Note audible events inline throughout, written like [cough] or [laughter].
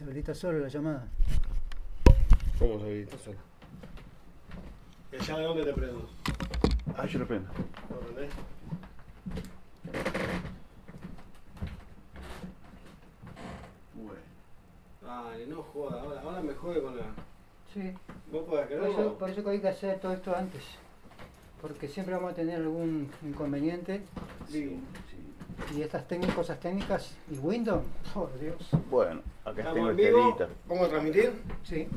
Se habilita solo la llamada. ¿Cómo se habilita solo? ¿Ya de dónde te prendo? Ah, yo lo prendo. ¿Lo prendés? Bueno. Ay, no joda, ahora, ahora me jode con la. Sí. ¿Vos podés Por eso, por eso que hay que hacer todo esto antes. Porque siempre vamos a tener algún inconveniente. Sí. Y estas técnicas, cosas técnicas y Windows, por Dios. Bueno, acá ¿Estamos tengo en vivo? Estelita. ¿Vamos a transmitir? Sí.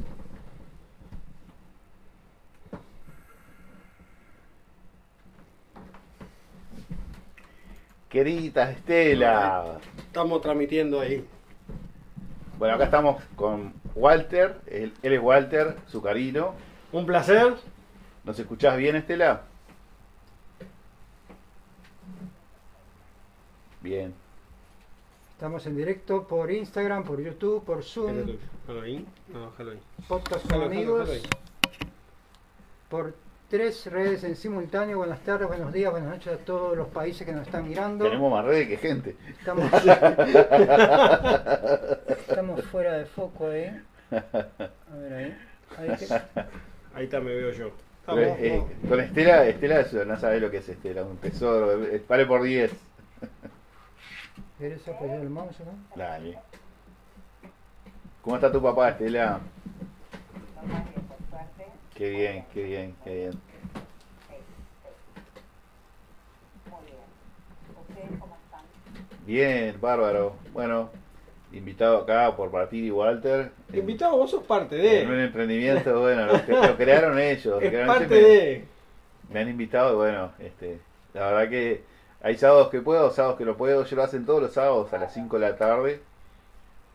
Querida Estela. Estamos transmitiendo ahí. Bueno, acá estamos con Walter. Él, él es Walter, Zucarino. Un placer. ¿Nos escuchás bien, Estela? Bien. Estamos en directo por Instagram, por YouTube, por Zoom, Déjalo ahí. No, ahí. podcast con amigos, por tres redes en simultáneo. Buenas tardes, buenos días, buenas noches a todos los países que nos están mirando. Tenemos más redes que gente. Estamos, [laughs] estamos fuera de foco ahí. A ver ahí. Ahí que- Ahí está, me veo yo. Pero, eh, con Estela, Estela es- no sabe lo que es Estela, un tesoro. eh, Vale por 10. ¿Querés apoyar el mouse acá? Dale. ¿Cómo está tu papá, Estela? Qué bien, qué bien, qué bien. Muy bien. ¿Ustedes cómo están? Bien, bárbaro. Bueno, invitado acá por Martín y Walter. Invitado, vos sos parte En un de. emprendimiento, bueno, lo, cre- lo crearon ellos. [laughs] Es parte me, de. me han invitado y bueno, este, la verdad que hay sábados que puedo, sábados que no puedo. Yo lo hacen todos los sábados a las 5 de la tarde.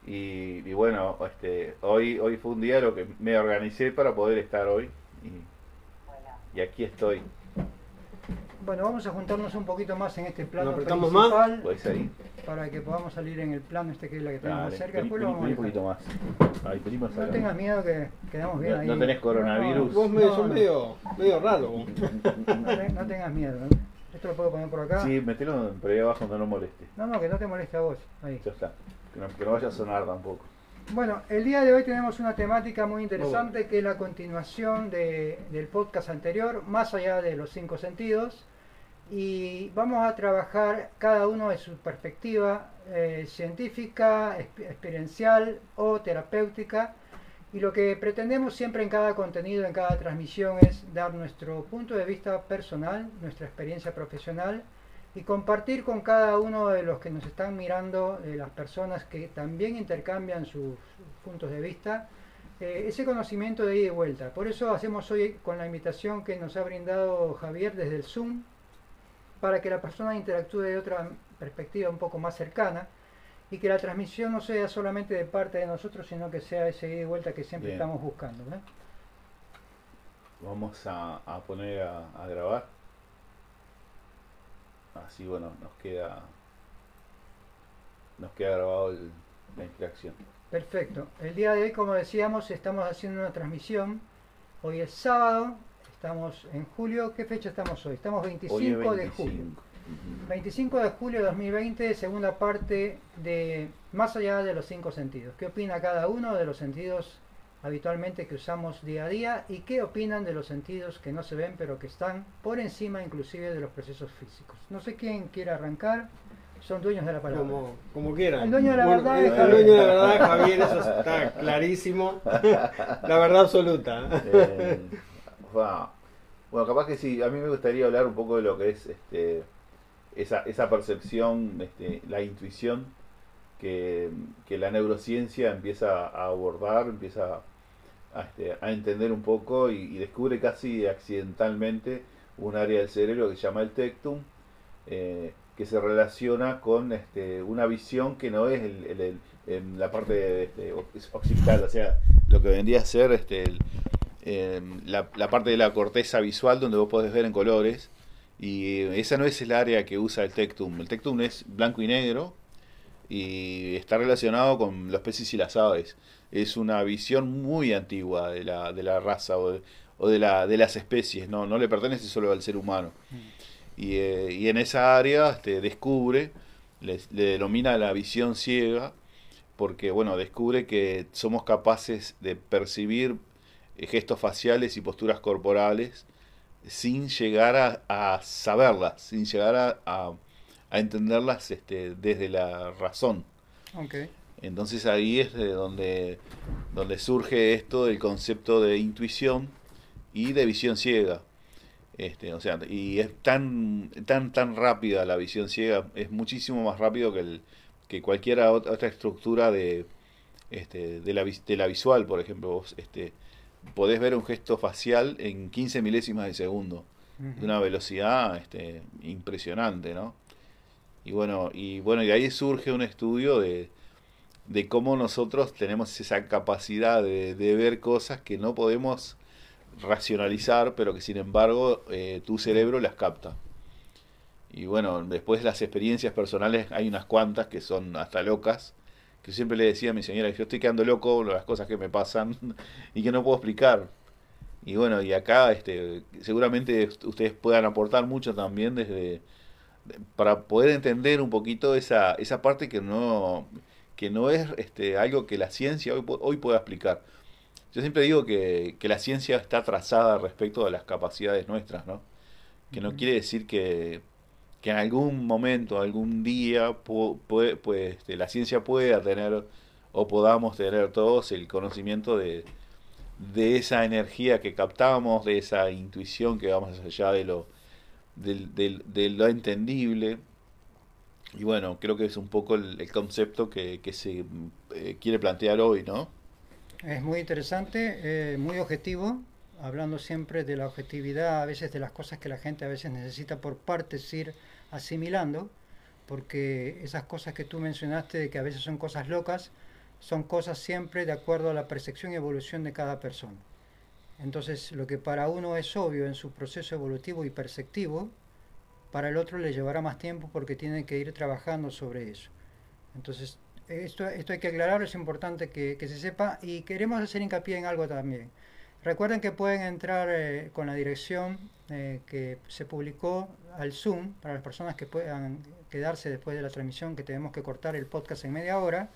Y, y bueno, este, hoy, hoy fue un día lo que me organicé para poder estar hoy. Y, aquí estoy. Bueno, vamos a juntarnos un poquito más en este plano ¿Nos apretamos más? principal Podés ahí. para que podamos salir en el plano este que es la que tenemos Dale, más cerca. vení, Después lo vamos a un poquito más. Ahí, más No acá. tengas miedo que quedamos bien No- ahí. no tenés coronavirus. Vos medio, No, sos no. medio, medio raro. te- no tengas miedo. ¿eh? Esto lo puedo poner por acá. Sí, metelo por ahí abajo donde no moleste. No, no, que no te moleste a vos. Ahí. Ya está. Que no, que no vaya a sonar tampoco. Bueno, el día de hoy tenemos una temática muy interesante que es la continuación de- del podcast anterior, más allá de los cinco sentidos. Y vamos a trabajar cada uno de su perspectiva eh, científica, exp- experiencial o terapéutica. Y lo que pretendemos siempre en cada contenido, en cada transmisión, es dar nuestro punto de vista personal, nuestra experiencia profesional y compartir con cada uno de los que nos están mirando, de las personas que también intercambian sus puntos de vista, eh, ese conocimiento de ida y vuelta. Por eso hacemos hoy con la invitación que nos ha brindado Javier desde el Zoom, para que la persona interactúe de otra perspectiva un poco más cercana y que la transmisión no sea solamente de parte de nosotros, sino que sea ese ida y vuelta que siempre Bien. estamos buscando. Vamos a, a poner a, a grabar. Así bueno, nos queda. Nos queda grabado el- la interacción. Perfecto. El día de hoy, como decíamos, estamos haciendo una transmisión. Hoy es sábado, estamos en julio. ¿Qué fecha estamos hoy? Estamos 25, Hoy es de 25. julio. Ujú. 25 de julio de 2020, segunda parte de Más allá de los cinco sentidos. ¿Qué opina cada uno de los sentidos habitualmente que usamos día a día y qué opinan de los sentidos que no se ven pero que están por encima inclusive de los procesos físicos? No sé quién quiere arrancar, son dueños de la palabra. Como, como quieran. El dueño de la verdad el, es el Javier. dueño de la verdad, Javier, eso está clarísimo. La verdad absoluta. Eh. Bueno, capaz que sí, a mí me gustaría hablar un poco de lo que es este, esa, esa percepción, este, la intuición que, que la neurociencia empieza a abordar, empieza a, este, entender un poco y, descubre casi accidentalmente un área del cerebro que se llama el tectum, eh, que se relaciona con este, una visión que no es el, la parte este, occipital, o sea, lo que vendría a ser este, em, la parte de la corteza visual donde vos podés ver en colores. Y esa no es el área que usa el tectum. El tectum es blanco y negro y está relacionado con los peces y las aves. Es una visión muy antigua de la, de la raza o de, o de, la, de las especies, no, no le pertenece solo al ser humano. Y, eh, y en esa área este, descubre, le, le denomina la visión ciega, porque bueno, descubre que somos capaces de percibir eh, gestos faciales y posturas corporales sin llegar a, a saberlas, sin llegar a, a- a entenderlas este, desde la razón. Entonces ahí es de donde, donde surge esto del concepto de intuición y de visión ciega. Este, o sea, y es tan, tan, tan rápida la visión ciega, es muchísimo más rápido que, el, que cualquier ot- otra estructura de, este, de, la, de la visual, por ejemplo. Vos, este, podés ver un gesto facial en 15 milésimas de segundo, de una velocidad este, impresionante, ¿no? Y bueno, y bueno, y ahí surge un estudio de, de cómo nosotros tenemos esa capacidad de, de ver cosas que no podemos racionalizar, pero que sin embargo eh, tu cerebro las capta. Y bueno, después las experiencias personales, hay unas cuantas que son hasta locas, que siempre le decía a mi señora, yo estoy quedando loco las cosas que me pasan [laughs] y que no puedo explicar. Y bueno, y acá este, seguramente ustedes puedan aportar mucho también desde para poder entender un poquito esa, esa parte que no, que no es este, algo que la ciencia hoy, hoy pueda explicar. Yo siempre digo que, que la ciencia está trazada respecto a las capacidades nuestras, ¿no? Que no quiere decir que, que en algún momento, algún día, pues, este, la ciencia pueda tener o podamos tener todos el conocimiento de, de esa energía que captamos, de esa intuición que va más allá de lo, del, del- de lo entendible. Y bueno, creo que es un poco el, concepto que, se eh, quiere plantear hoy, ¿no? Es muy interesante, eh, muy objetivo, hablando siempre de la objetividad, a veces de las cosas que la gente a veces necesita por partes ir asimilando, porque esas cosas que tú mencionaste de que a veces son cosas locas, son cosas siempre de acuerdo a la percepción y evolución de cada persona. Entonces, lo que para uno es obvio en su proceso evolutivo y perceptivo, para el otro le llevará más tiempo porque tiene que ir trabajando sobre eso. Entonces, esto, hay que aclararlo, es importante que, que se sepa y queremos hacer hincapié en algo también. Recuerden que pueden entrar eh, con la dirección eh, que se publicó al Zoom para las personas que puedan quedarse después de la transmisión, que tenemos que cortar el podcast en media hora.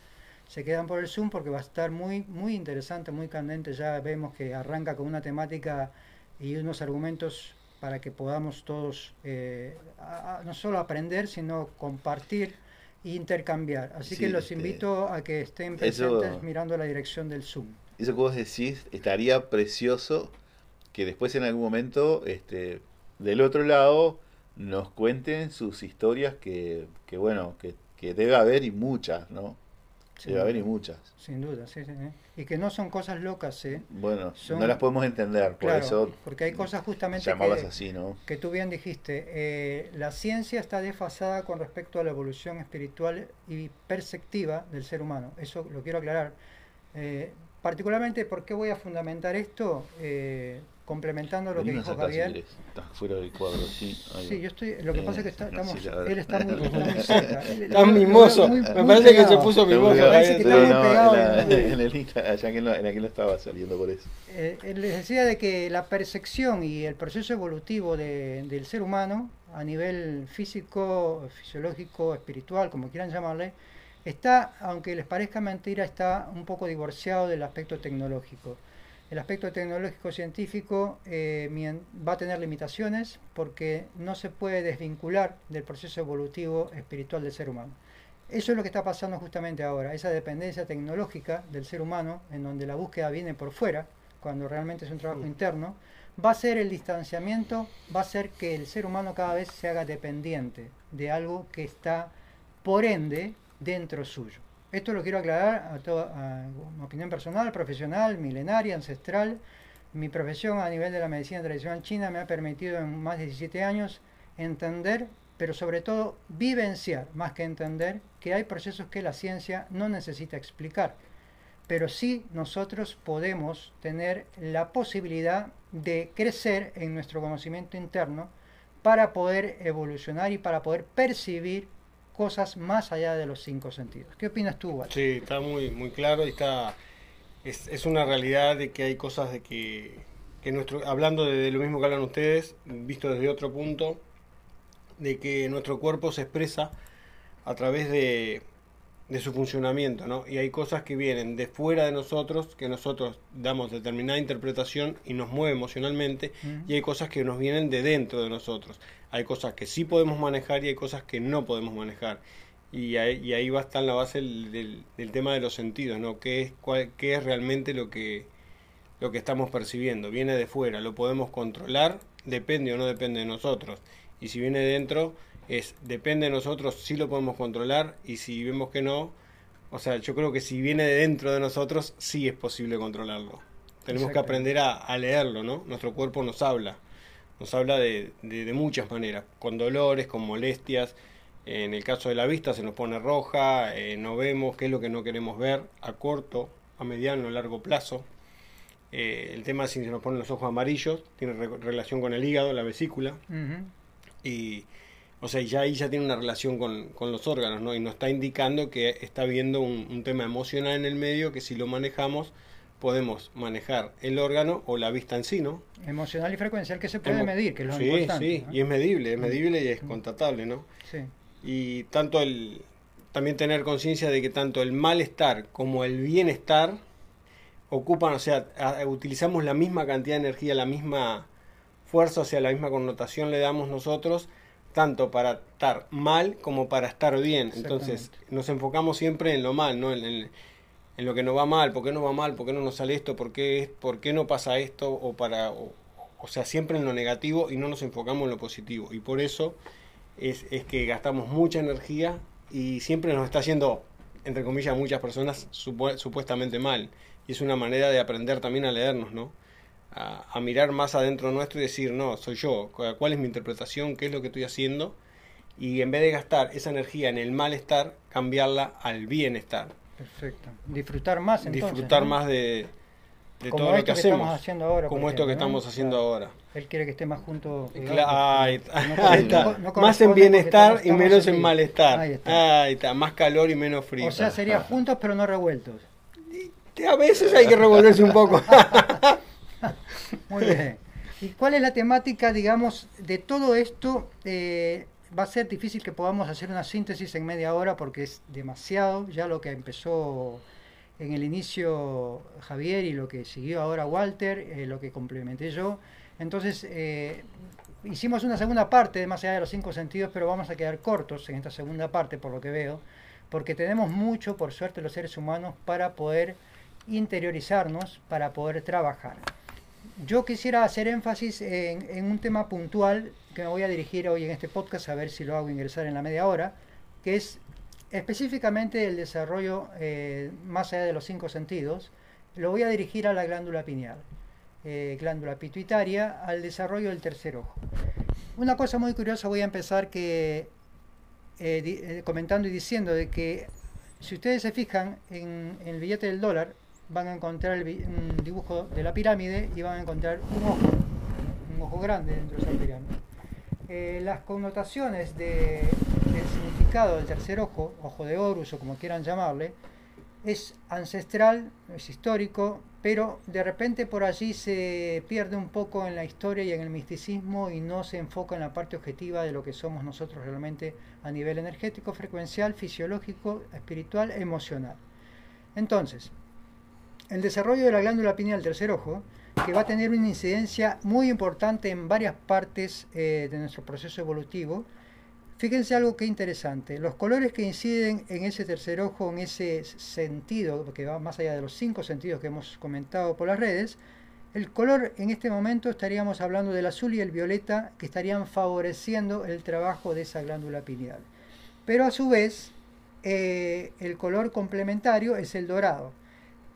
Se quedan por el Zoom porque va a estar muy, muy interesante, muy candente. Ya vemos que arranca con una temática y unos argumentos para que podamos todos eh, a- a- no solo aprender, sino compartir e intercambiar. Así Sí, que los este, invito a que estén eso- presentes mirando la dirección del Zoom. Eso que vos decís, estaría precioso que después en algún momento, este, del otro lado, nos cuenten sus historias que, que bueno, que, que debe haber y muchas, ¿no? Sin Debe haber y muchas. Sin duda, sí, sí, sí. Y que no son cosas locas, ¿eh? Bueno, Son- no las podemos entender, por Claro, eso porque hay cosas justamente que, así, ¿no? que tú bien dijiste. eh, la ciencia está desfasada con respecto a la evolución espiritual y perceptiva del ser humano. Eso lo quiero aclarar. Eh, particularmente, ¿por qué voy a fundamentar esto? Eh, complementando lo que dijo Javier. Estás fuera del cuadro, sí. ahí Sí, yo estoy. Lo que Eh, pasa es que está- sí, estamos. él está muy, [laughs] está. Él- mimoso. Me parece que se puso mimoso. muy Parece bien. que está muy no, pegado en, la- y- en el Insta, allá que no, en aquel no estaba saliendo por eso. Eh, eh, les decía de que la percepción y el proceso evolutivo de- del ser humano a nivel físico, fisiológico, espiritual, como quieran llamarle, está, aunque les parezca mentira, está un poco divorciado del aspecto tecnológico. El aspecto tecnológico científico eh, va a tener limitaciones porque no se puede desvincular del proceso evolutivo espiritual del ser humano. Eso es lo que está pasando justamente ahora, esa dependencia tecnológica del ser humano, en donde la búsqueda viene por fuera, cuando realmente es un trabajo interno, va a ser el distanciamiento, va a ser que el ser humano cada vez se haga dependiente de algo que está, por ende, dentro suyo. Esto lo quiero aclarar a toda a opinión personal, profesional, milenaria, ancestral. Mi profesión a nivel de la medicina tradicional china me ha permitido en más de 17 años entender, pero sobre todo vivenciar, más que entender, que hay procesos que la ciencia no necesita explicar. Pero sí nosotros podemos tener la posibilidad de crecer en nuestro conocimiento interno para poder evolucionar y para poder percibir cosas más allá de los cinco sentidos. ¿Qué opinas tú, Walter? Sí, está muy, muy claro y está. Es, una realidad de que hay cosas de que, que nuestro, hablando de, lo mismo que hablan ustedes, visto desde otro punto, de que nuestro cuerpo se expresa a través de, de su funcionamiento, ¿no? Y hay cosas que vienen de fuera de nosotros, que nosotros damos determinada interpretación y nos mueve emocionalmente, y hay cosas que nos vienen de dentro de nosotros. Hay cosas que sí podemos manejar y hay cosas que no podemos manejar. Y ahí, y ahí va a estar la base del, del- del tema de los sentidos, ¿no? ¿Qué es, cuál- qué es realmente lo que, lo que estamos percibiendo? Viene de fuera, lo podemos controlar, depende o no depende de nosotros. Y si viene de dentro, es depende de nosotros, sí lo podemos controlar, y si vemos que no, o sea, yo creo que si viene de dentro de nosotros, sí es posible controlarlo. Tenemos que aprender a, a leerlo, ¿no? Nuestro cuerpo nos habla, nos habla de, de, de muchas maneras, con dolores, con molestias. En el caso de la vista se nos pone roja, eh, no vemos qué es lo que no queremos ver a corto, a mediano, a largo plazo. Eh, el tema si se nos ponen los ojos amarillos, tiene re- relación con el hígado, la vesícula, y o sea, ya ahí ya tiene una relación con, con los órganos, ¿no? Y nos está indicando que está habiendo un, un tema emocional en el medio que si lo manejamos podemos manejar el órgano o la vista en sí, ¿no? Emocional y frecuencial que se puede Emo- medir, que es lo sí, importante. sí, ¿no? y es medible, es medible y es constatable, ¿no? Sí. Y tanto el también tener conciencia de que tanto el malestar como el bienestar ocupan, o sea, a- utilizamos la misma cantidad de energía, la misma fuerza, o sea, la misma connotación le damos nosotros, tanto para estar mal como para estar bien. Entonces, nos enfocamos siempre en lo mal, ¿no? En, en- en lo que nos va mal, por qué nos va mal, por qué no nos sale esto, por qué, por qué no pasa esto, o para, o, o sea, siempre en lo negativo y no nos enfocamos en lo positivo. Y por eso es, es que gastamos mucha energía y siempre nos está haciendo, entre comillas, muchas personas supu- supuestamente mal. Y es una manera de aprender también a leernos, ¿no? A, a mirar más adentro nuestro y decir, no, soy yo, cu- cuál es mi interpretación, qué es lo que estoy haciendo. Y en vez de gastar esa energía en el malestar, cambiarla al bienestar. Perfecto. Disfrutar más entonces. Disfrutar ¿no? más de, de Como todo lo que que hacemos. estamos haciendo ahora, por como esto que estamos haciendo Claro. ahora. Él quiere que esté más junto. Cla- ahí está, No más en bienestar y menos en vivo. malestar. Ahí está. Ahí está, más calor y menos frío. O sea, sería juntos pero no revueltos. A veces hay que revolverse un poco. [laughs] Muy bien. ¿Y cuál es la temática, digamos, de todo esto? Eh, va a ser difícil que podamos hacer una síntesis en media hora porque es demasiado ya lo que empezó en el inicio Javier y lo que siguió ahora Walter, eh, lo que complementé yo. Entonces, eh, hicimos una segunda parte de más allá de los cinco sentidos, pero vamos a quedar cortos en esta segunda parte, por lo que veo, porque tenemos mucho, por suerte, los seres humanos para poder interiorizarnos, para poder trabajar. Yo quisiera hacer énfasis en, un tema puntual que me voy a dirigir hoy en este podcast, a ver si lo hago ingresar en la media hora, que es específicamente el desarrollo eh, más allá de los cinco sentidos. Lo voy a dirigir a la glándula pineal, eh, glándula pituitaria, al desarrollo del tercer ojo. Una cosa muy curiosa voy a empezar que eh, comentando y diciendo de que si ustedes se fijan en el billete del dólar, van a encontrar el un dibujo de la pirámide y van a encontrar un ojo, un ojo grande dentro de esa pirámide. Eh, las connotaciones de- del significado del tercer ojo, ojo de Horus o como quieran llamarle, es ancestral, es histórico, pero de repente por allí se pierde un poco en la historia y en el misticismo y no se enfoca en la parte objetiva de lo que somos nosotros realmente a nivel energético, frecuencial, fisiológico, espiritual, emocional. Entonces, el desarrollo de la glándula pineal tercer ojo, que va a tener una incidencia muy importante en varias partes eh, de nuestro proceso evolutivo. Fíjense algo que interesante, los colores que inciden en ese tercer ojo, en ese sentido, que va más allá de los cinco sentidos que hemos comentado por las redes, el color en este momento estaríamos hablando del azul y el violeta que estarían favoreciendo el trabajo de esa glándula pineal. Pero a su vez, eh, el color complementario es el dorado.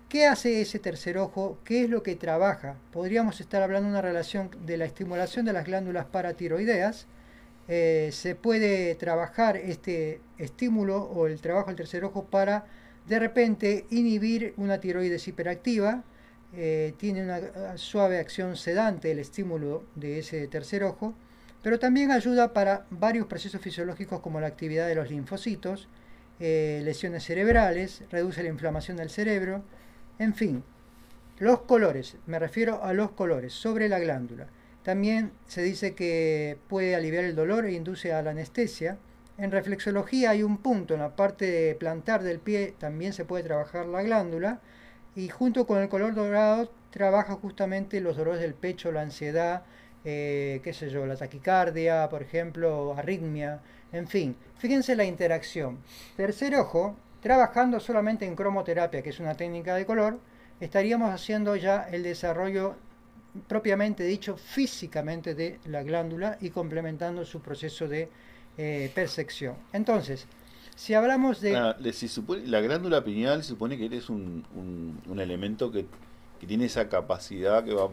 ¿Qué hace ese tercer ojo? ¿Qué es lo que trabaja? Podríamos estar hablando de una relación de la estimulación de las glándulas paratiroideas. Eh, se puede trabajar este estímulo o el trabajo del tercer ojo para de repente inhibir una tiroides hiperactiva. Eh, tiene una suave acción sedante el estímulo de ese tercer ojo, pero también ayuda para varios procesos fisiológicos como la actividad de los linfocitos, eh, lesiones cerebrales, reduce la inflamación del cerebro, en fin, los colores, me refiero a los colores sobre la glándula. También se dice que puede aliviar el dolor e induce a la anestesia. En reflexología hay un punto, en la parte de plantar del pie también se puede trabajar la glándula y junto con el color dorado trabaja justamente los dolores del pecho, la ansiedad, eh, qué sé yo, la taquicardia, por ejemplo, arritmia, en fin, fíjense la interacción. Tercer ojo, trabajando solamente en cromoterapia, que es una técnica de color, estaríamos haciendo ya el desarrollo propiamente dicho físicamente de la glándula y complementando su proceso de eh, percepción. Entonces, si hablamos de... Ah, supone- la glándula pineal se supone que es un, un, elemento que, tiene esa capacidad que va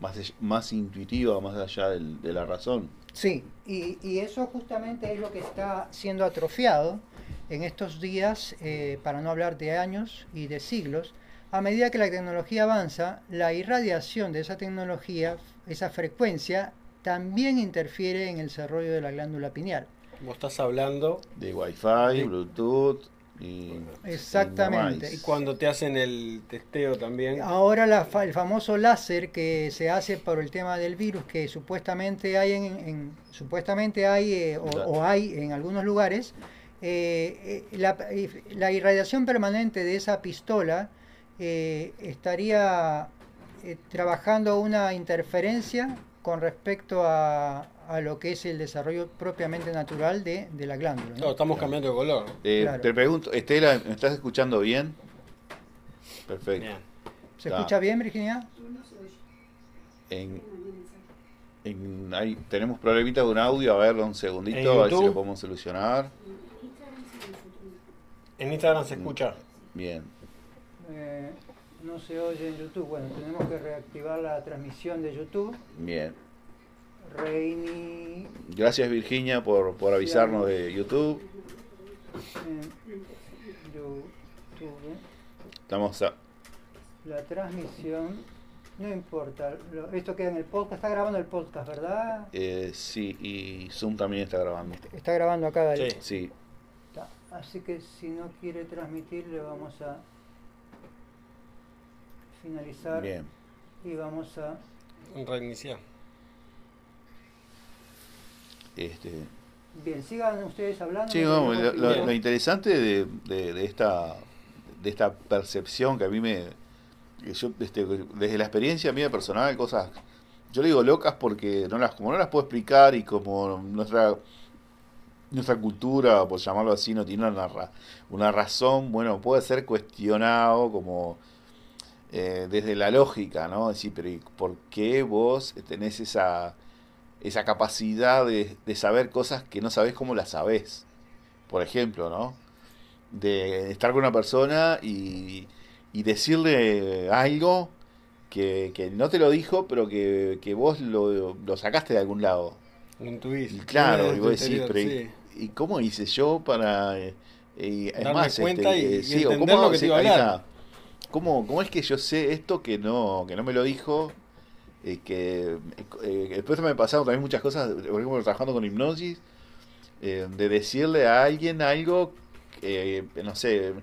más, más intuitiva, más allá del- de la razón. Sí, y, y eso justamente es lo que está siendo atrofiado en estos días, eh, para no hablar de años y de siglos. A medida que la tecnología avanza, la irradiación de esa tecnología, esa frecuencia, también interfiere en el desarrollo de la glándula pineal. Vos estás hablando De Wi-Fi. Bluetooth y... Exactamente. y cuando te hacen el testeo también. Ahora la el famoso láser que se hace por el tema del virus, que supuestamente hay en, en- supuestamente hay eh, o, hay en algunos lugares, eh, eh, la, la irradiación permanente de esa pistola eh, estaría eh, trabajando una interferencia con respecto a, a lo que es el desarrollo propiamente natural de, de la glándula. ¿no? Claro, estamos cambiando de color. Eh, Claro. Te pregunto, Estela, ¿me estás escuchando bien? Perfecto. Bien. ¿Se escucha bien, Virginia? En, en- ahí tenemos problemitas de un audio, a ver un segundito, ¿En a ver si lo podemos solucionar. En Instagram se escucha. Bien. Eh, no se oye en YouTube. Bueno, tenemos que reactivar la transmisión de YouTube. Bien. Reini. Gracias Virginia por, por avisarnos de YouTube. YouTube. Estamos a- La transmisión. No importa. lo- esto queda en el podcast. Está grabando el podcast, ¿verdad? eh, sí, y Zoom también está grabando. Está grabando acá. Darío. Sí. Sí. Está. Así que si no quiere transmitir, le vamos a finalizar. Bien. Y vamos a. Reiniciar. Este, Bien, sigan ustedes hablando. Sí, lo, lo- configurar. lo interesante de, de- de esta de esta percepción que a mí me yo este, desde la experiencia mía personal cosas yo le digo locas porque no las como no las puedo explicar y como nuestra nuestra cultura por llamarlo así no tiene una ra- una razón bueno puede ser cuestionado como eh, desde la lógica no decir pero ¿y por qué vos tenés esa esa capacidad de, de saber cosas que no sabés cómo las sabés por ejemplo, ¿no? De estar con una persona y, y decirle algo que, que no te lo dijo, pero que, que vos lo, lo sacaste de algún lado. Lo intuís. Claro, y vos decís, pero sí. ¿y, y cómo hice yo para... eh, es Darme más, cuenta este, y- eh, y sí, entender cómo- lo que te iba a hablar. ¿Cómo, ¿Cómo es que yo sé esto que no, que no me lo dijo? Eh, que eh, después me pasaron también muchas cosas, por ejemplo, trabajando con hipnosis, eh, de decirle a alguien algo, eh, no sé,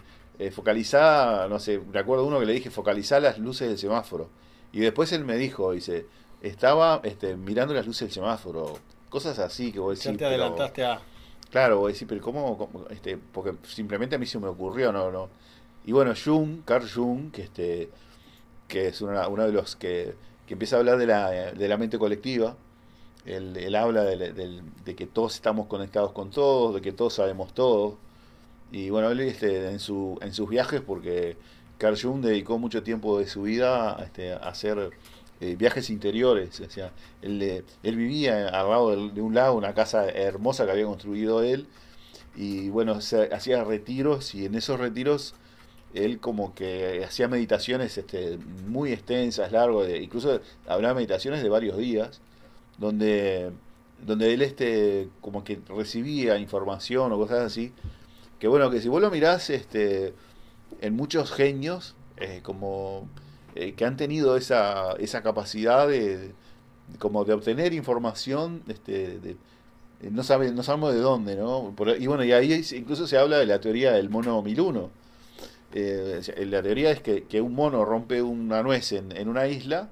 focalizar, no sé, recuerdo uno que le dije focalizar las luces del semáforo. Y después él me dijo, dice, estaba este, mirando las luces del semáforo, cosas así que vos Ya decís, te pero- adelantaste a. Claro, voy a decir, pero ¿cómo, cómo, este, porque simplemente a mí se me ocurrió, no, no. Y bueno, Jung, Carl Jung, que este, que es una- uno de los que, que empieza a hablar de la, de la mente colectiva, él, habla de, de que todos estamos conectados con todos, de que todos sabemos todo. Y bueno, él este, en, su, en sus viajes, porque Carl Jung dedicó mucho tiempo de su vida este, a hacer eh, viajes interiores. O sea, él, eh, él vivía al lado de un lago, una casa hermosa que había construido él. Y bueno, se, hacía retiros y en esos retiros él como que hacía meditaciones este, muy extensas, largas, de- incluso hablaba meditaciones de varios días, donde, donde él este, como que recibía información o cosas así, que bueno, que si vos lo mirás este, en muchos genios, eh, como eh, que han tenido esa, esa capacidad de, como de obtener información, este, de- no, sabe, no sabemos de dónde, ¿no? Por- y bueno, y ahí incluso se habla de la teoría del mono miluno. Eh, la teoría es que, un mono rompe una nuez en, en una isla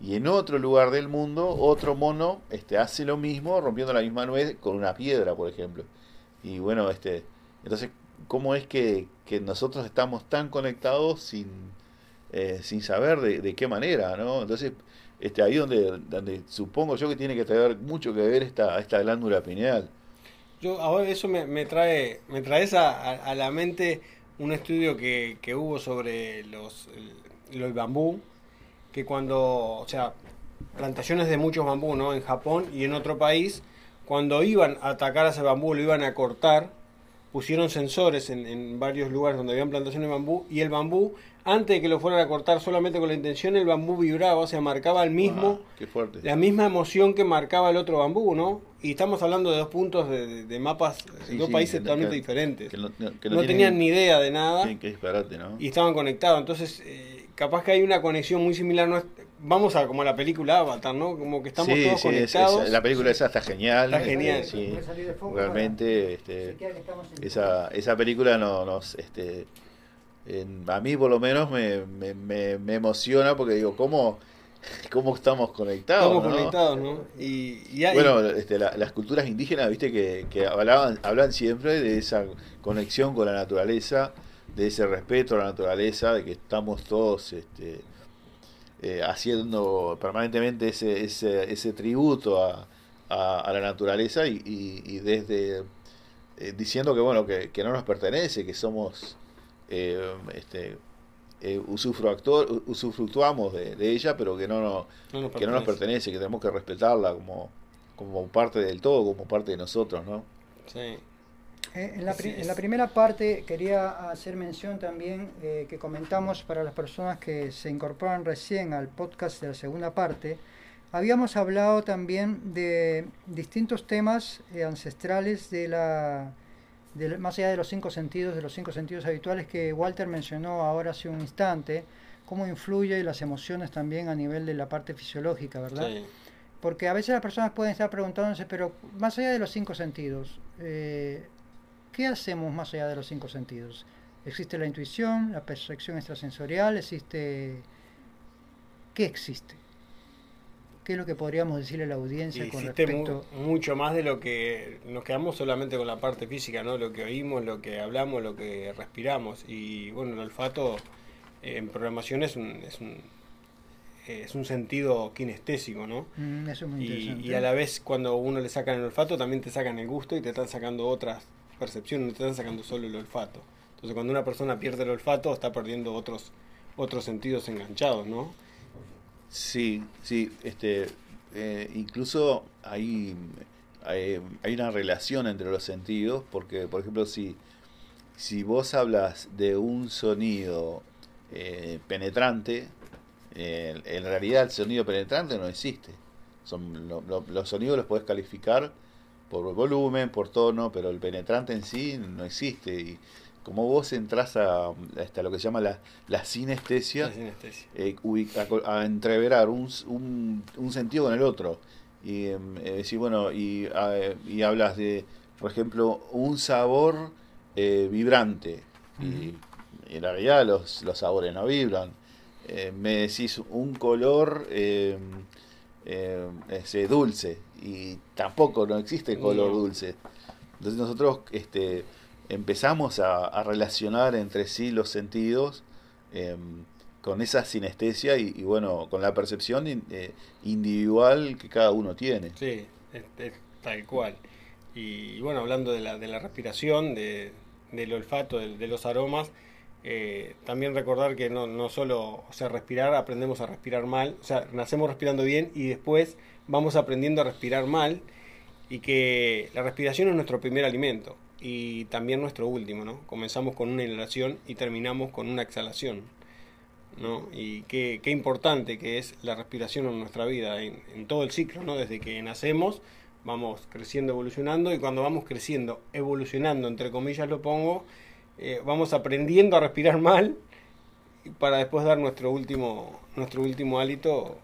y en otro lugar del mundo otro mono este, hace lo mismo rompiendo la misma nuez con una piedra, por ejemplo. Y bueno, este, entonces, ¿cómo es que, que nosotros estamos tan conectados sin, eh, sin saber de, qué manera, ¿no? Entonces, este, ahí donde, donde supongo yo que tiene que tener mucho que ver esta, esta glándula pineal. Yo ahora eso me, me trae me traes a- a la mente un estudio que, que hubo sobre los el bambú que cuando o sea plantaciones de muchos bambú no en Japón y en otro país cuando iban a atacar a ese bambú lo iban a cortar pusieron sensores en, en varios lugares donde habían plantaciones de bambú y el bambú antes de que lo fueran a cortar solamente con la intención el bambú vibraba o sea marcaba el mismo Ah, qué fuerte. la misma emoción que marcaba el otro bambú, ¿no? Y estamos hablando de dos puntos de, de- de mapas, Sí, dos sí, países que- totalmente que- diferentes. que no, no- que no tienen- tenían ni idea de nada Qué, qué disparate, ¿no? y estaban conectados. Entonces, eh, capaz que hay una conexión muy similar. ¿no? es- Vamos a como la película Avatar, ¿no? Como que estamos sí, todos sí, es- conectados. es- la película esa está genial. Está este, genial. sí, realmente, este, chequear que estamos en esa, esa película no, nos, este, en- a mí por lo menos me, me, me, me emociona porque digo, ¿cómo, cómo estamos conectados? Estamos ¿no? conectados, ¿no? Y, y hay- Bueno, este, la- las culturas indígenas, viste, que, que hablaban, hablan siempre de esa conexión con la naturaleza, de ese respeto a la naturaleza, de que estamos todos este, eh, haciendo permanentemente ese, ese, ese tributo a, a, a la naturaleza y, y- y desde eh, diciendo que bueno que, que no nos pertenece, que somos eh, este, eh, usufructor- usufructuamos de, de ella, pero que no, no, no nos que no nos pertenece, que tenemos que respetarla como, como parte del todo, como parte de nosotros, ¿no? Sí. Eh, En la, Sí, en la primera parte quería hacer mención también eh, que comentamos para las personas que se incorporan recién al podcast de la segunda parte. Habíamos hablado también de distintos temas eh, ancestrales de la, de- más allá de los cinco sentidos, de los cinco sentidos habituales que Walter mencionó ahora hace un instante, cómo influye las emociones también a nivel de la parte fisiológica, ¿verdad? sí. Porque a veces las personas pueden estar preguntándose, pero más allá de los cinco sentidos, eh, ¿qué hacemos más allá de los cinco sentidos? ¿Existe la intuición, la percepción extrasensorial? ¿Existe... ¿Qué existe? ¿Qué es lo que podríamos decirle a la audiencia Y con hiciste mu- respecto... mucho más de lo que nos quedamos solamente con la parte física, ¿no? Lo que oímos, lo que hablamos, lo que respiramos. Y bueno, el olfato eh, en programación es un, es un, eh, es un sentido kinestésico, ¿no? Mm, eso es muy Y, interesante. y a la vez cuando uno le sacan el olfato también te sacan el gusto y te están sacando otras percepciones, no te están sacando solo el olfato. Entonces cuando una persona pierde el olfato está perdiendo otros otros sentidos enganchados, ¿no? Sí, sí, este, eh, incluso hay, hay, hay una relación entre los sentidos, porque, por ejemplo, si, si vos hablas de un sonido eh, penetrante, eh, en realidad el sonido penetrante no existe. Son, lo- lo- los sonidos los podés calificar por volumen, por tono, pero el penetrante en sí no existe. Y como vos entras a, hasta lo que se llama la, la sinestesia, La sinestesia. eh, a, entreverar un, un, un sentido con el otro. Y eh, bueno, y, y hablas de, por ejemplo, un sabor eh, vibrante. Y, y en realidad los, los sabores no vibran. Eh, me decís un color eh, ese, dulce. Y tampoco no existe color dulce. Entonces nosotros este, empezamos a, relacionar entre sí los sentidos em, con esa sinestesia y, bueno, con la percepción eh, individual que cada uno tiene. Sí, es tal cual. Y bueno, hablando de la, de la respiración, de, del olfato, de, de los aromas, eh, también recordar que no, no solo, o sea, respirar, aprendemos a respirar mal, o sea, nacemos respirando bien y después vamos aprendiendo a respirar mal y que la respiración es nuestro primer alimento y también nuestro último, ¿no? Comenzamos con una inhalación y terminamos con una exhalación. ¿no? Y qué, qué importante que es la respiración en nuestra vida, en, todo el ciclo, ¿no? Desde que nacemos, vamos creciendo, evolucionando, y cuando vamos creciendo, evolucionando, entre comillas lo pongo, eh, vamos aprendiendo a respirar [laughs] mal para después dar nuestro último, nuestro último hálito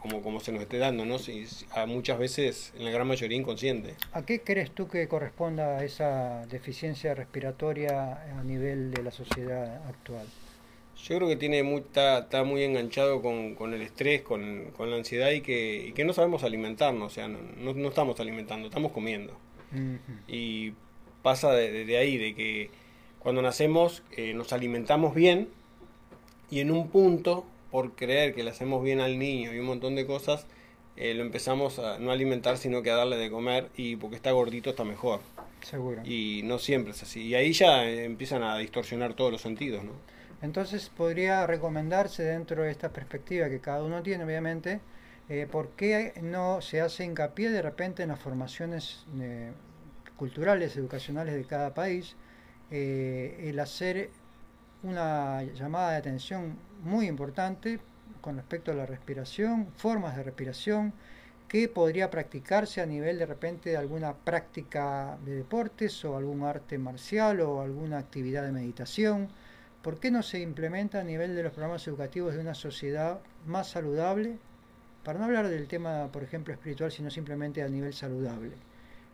como, como se nos esté dando, ¿no? Si- si- a muchas veces, en la gran mayoría, inconsciente. ¿A qué crees tú que corresponda esa deficiencia respiratoria a nivel de la sociedad actual? Yo creo que tiene muy, está, está muy enganchado con, con el estrés, con, con la ansiedad y que, y que no sabemos alimentarnos, o sea, no, no, no estamos alimentando, estamos comiendo. Y pasa de ahí, de que cuando nacemos eh, nos alimentamos bien y en un punto, por creer que le hacemos bien al niño y un montón de cosas, eh, lo empezamos a no alimentar, sino que a darle de comer y porque está gordito está mejor. Seguro. Y no siempre es así. Y ahí ya eh, empiezan a distorsionar todos los sentidos, ¿no? Entonces podría recomendarse dentro de esta perspectiva que cada uno tiene, obviamente, eh, por qué no se hace hincapié de repente en las formaciones eh, culturales, educacionales de cada país, el hacer una llamada de atención muy importante con respecto a la respiración, formas de respiración, que podría practicarse a nivel de repente de alguna práctica de deportes o algún arte marcial o alguna actividad de meditación. ¿Por qué no se implementa a nivel de los programas educativos de una sociedad más saludable? Para no hablar del tema, por ejemplo, espiritual, sino simplemente a nivel saludable.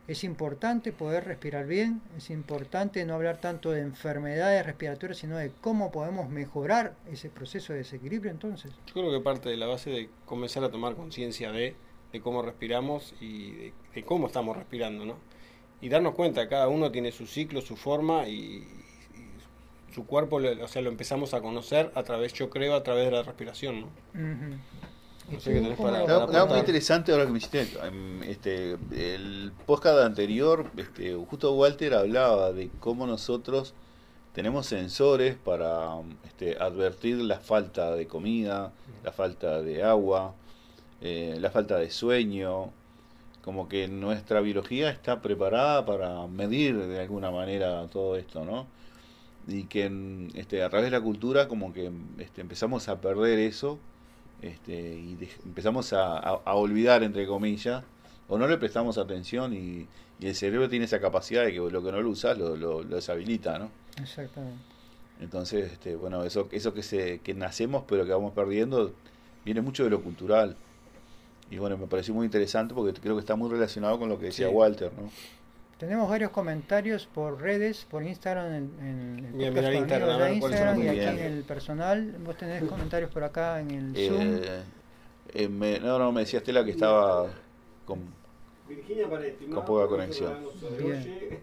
Es importante poder respirar bien, es importante no hablar tanto de enfermedades respiratorias, sino de cómo podemos mejorar ese proceso de desequilibrio entonces. Yo creo que parte de la base de comenzar a tomar conciencia de, de cómo respiramos y de, de cómo estamos respirando, ¿no? Y darnos cuenta, cada uno tiene su ciclo, su forma y, y su cuerpo, lo- o sea, lo empezamos a conocer a través, yo creo, a través de la respiración, ¿no? ¿Y No sé qué tú tenés cómo para- lo- para Algo, muy interesante ahora que me hiciste, em, este, el podcast anterior, este, justo Walter hablaba de cómo nosotros tenemos sensores para este, advertir la falta de comida, la falta de agua, eh, la falta de sueño, como que nuestra biología está preparada para medir de alguna manera todo esto, ¿no? Y que en- este, a través de la cultura como que este, empezamos a perder eso este, y empezamos a, a- a olvidar, entre comillas, o no le prestamos atención y, y el cerebro tiene esa capacidad de que lo que no lo usas lo, lo, lo deshabilita, ¿no? Exactamente. Entonces, este, bueno, eso, eso que, se, que nacemos pero que vamos perdiendo viene mucho de lo cultural. Y bueno, me pareció muy interesante porque creo que está muy relacionado con lo que decía Sí. Walter, ¿no? Tenemos varios comentarios por redes, por Instagram, en, en el podcast Instagram, a ver y aquí en el personal. Vos tenés [laughs] comentarios por acá en el Zoom. Eh, eh, me- no, no, me decía Estela que estaba con... Virginia Paretti, Con poca conexión. Bien.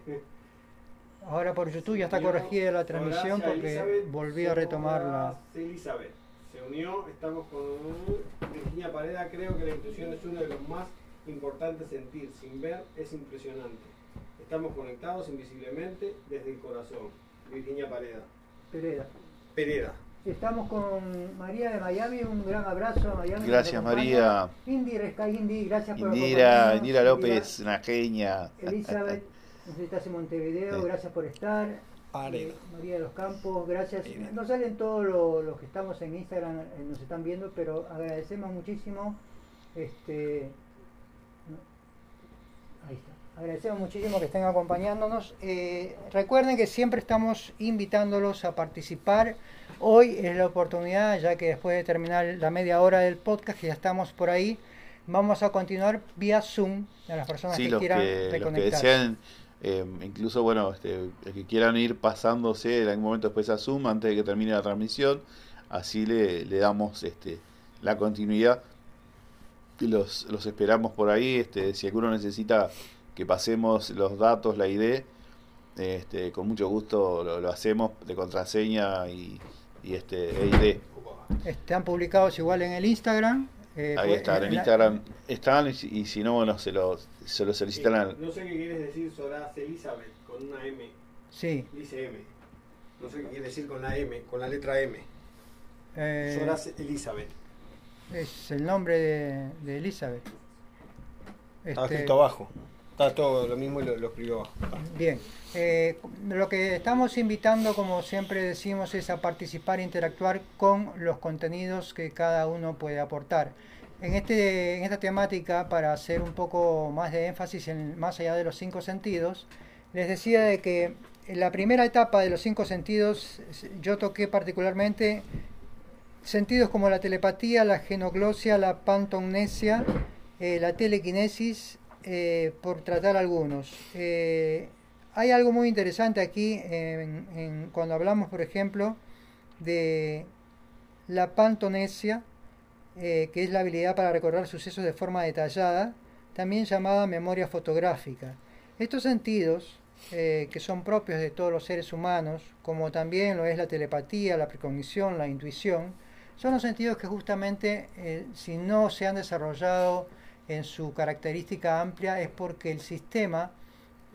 Ahora por YouTube ya está corregida la transmisión porque volví a retomar la... Elizabeth se unió, estamos con Virginia Pareda, creo que la intuición es uno de los más importantes sentir, sin ver es impresionante. Estamos conectados invisiblemente desde el corazón. Virginia Pareda. Pereda. Pereda. Estamos con María de Miami, un gran abrazo a Miami. Gracias. María. Indy, Resca Indy, gracias por Indira, acompañarnos. Indira López, una genia. Elizabeth, [laughs] nos estás en Montevideo, Sí. gracias por estar. Pareda. María de los Campos, gracias. Pareda. No salen todos lo- los que estamos en Instagram, eh, nos están viendo, pero agradecemos muchísimo. Este. Agradecemos muchísimo que estén acompañándonos. Eh, recuerden que siempre estamos invitándolos a participar. Hoy es la oportunidad, ya que después de terminar la media hora del podcast, que ya estamos por ahí, vamos a continuar vía Zoom a las personas Sí, que los quieran que, los que reconectarse. desean, eh, incluso, bueno, este, el que quieran ir pasándose en algún momento después a Zoom antes de que termine la transmisión, así le, le damos este, la continuidad. Los, los esperamos por ahí. Este, si alguno necesita que pasemos los datos, la ID, este, con mucho gusto lo, lo hacemos de contraseña y, y este, e ID. Están publicados igual en el Instagram. eh, Ahí pues, están, en la- Instagram están y, si- y si no, bueno, se lo, se lo solicitan al, No sé qué quieres decir Solaz Elizabeth con una M. Sí. Dice M. No sé qué quiere decir con la M, con la letra M. eh, Solaz Elizabeth. es el nombre de, de Elizabeth. Está Este, escrito abajo. Está todo lo mismo y lo, lo escribió abajo. Bien, eh, lo que estamos invitando, como siempre decimos, es a participar e interactuar con los contenidos que cada uno puede aportar. En, este, en esta temática, para hacer un poco más de énfasis en más allá de los cinco sentidos, les decía de que en la primera etapa de los cinco sentidos yo toqué particularmente sentidos como la telepatía, la genoglosia, la pantomnesia, eh, la telequinesis, eh, por tratar algunos. Eh, hay algo muy interesante aquí cuando hablamos, por ejemplo, de la pantonesia, eh, que es la habilidad para recordar sucesos de forma detallada, también llamada memoria fotográfica. Estos sentidos, que son propios de todos los seres humanos, como también lo es la telepatía, la precognición, la intuición, son los sentidos que justamente, si no se han desarrollado en su característica amplia, es porque el sistema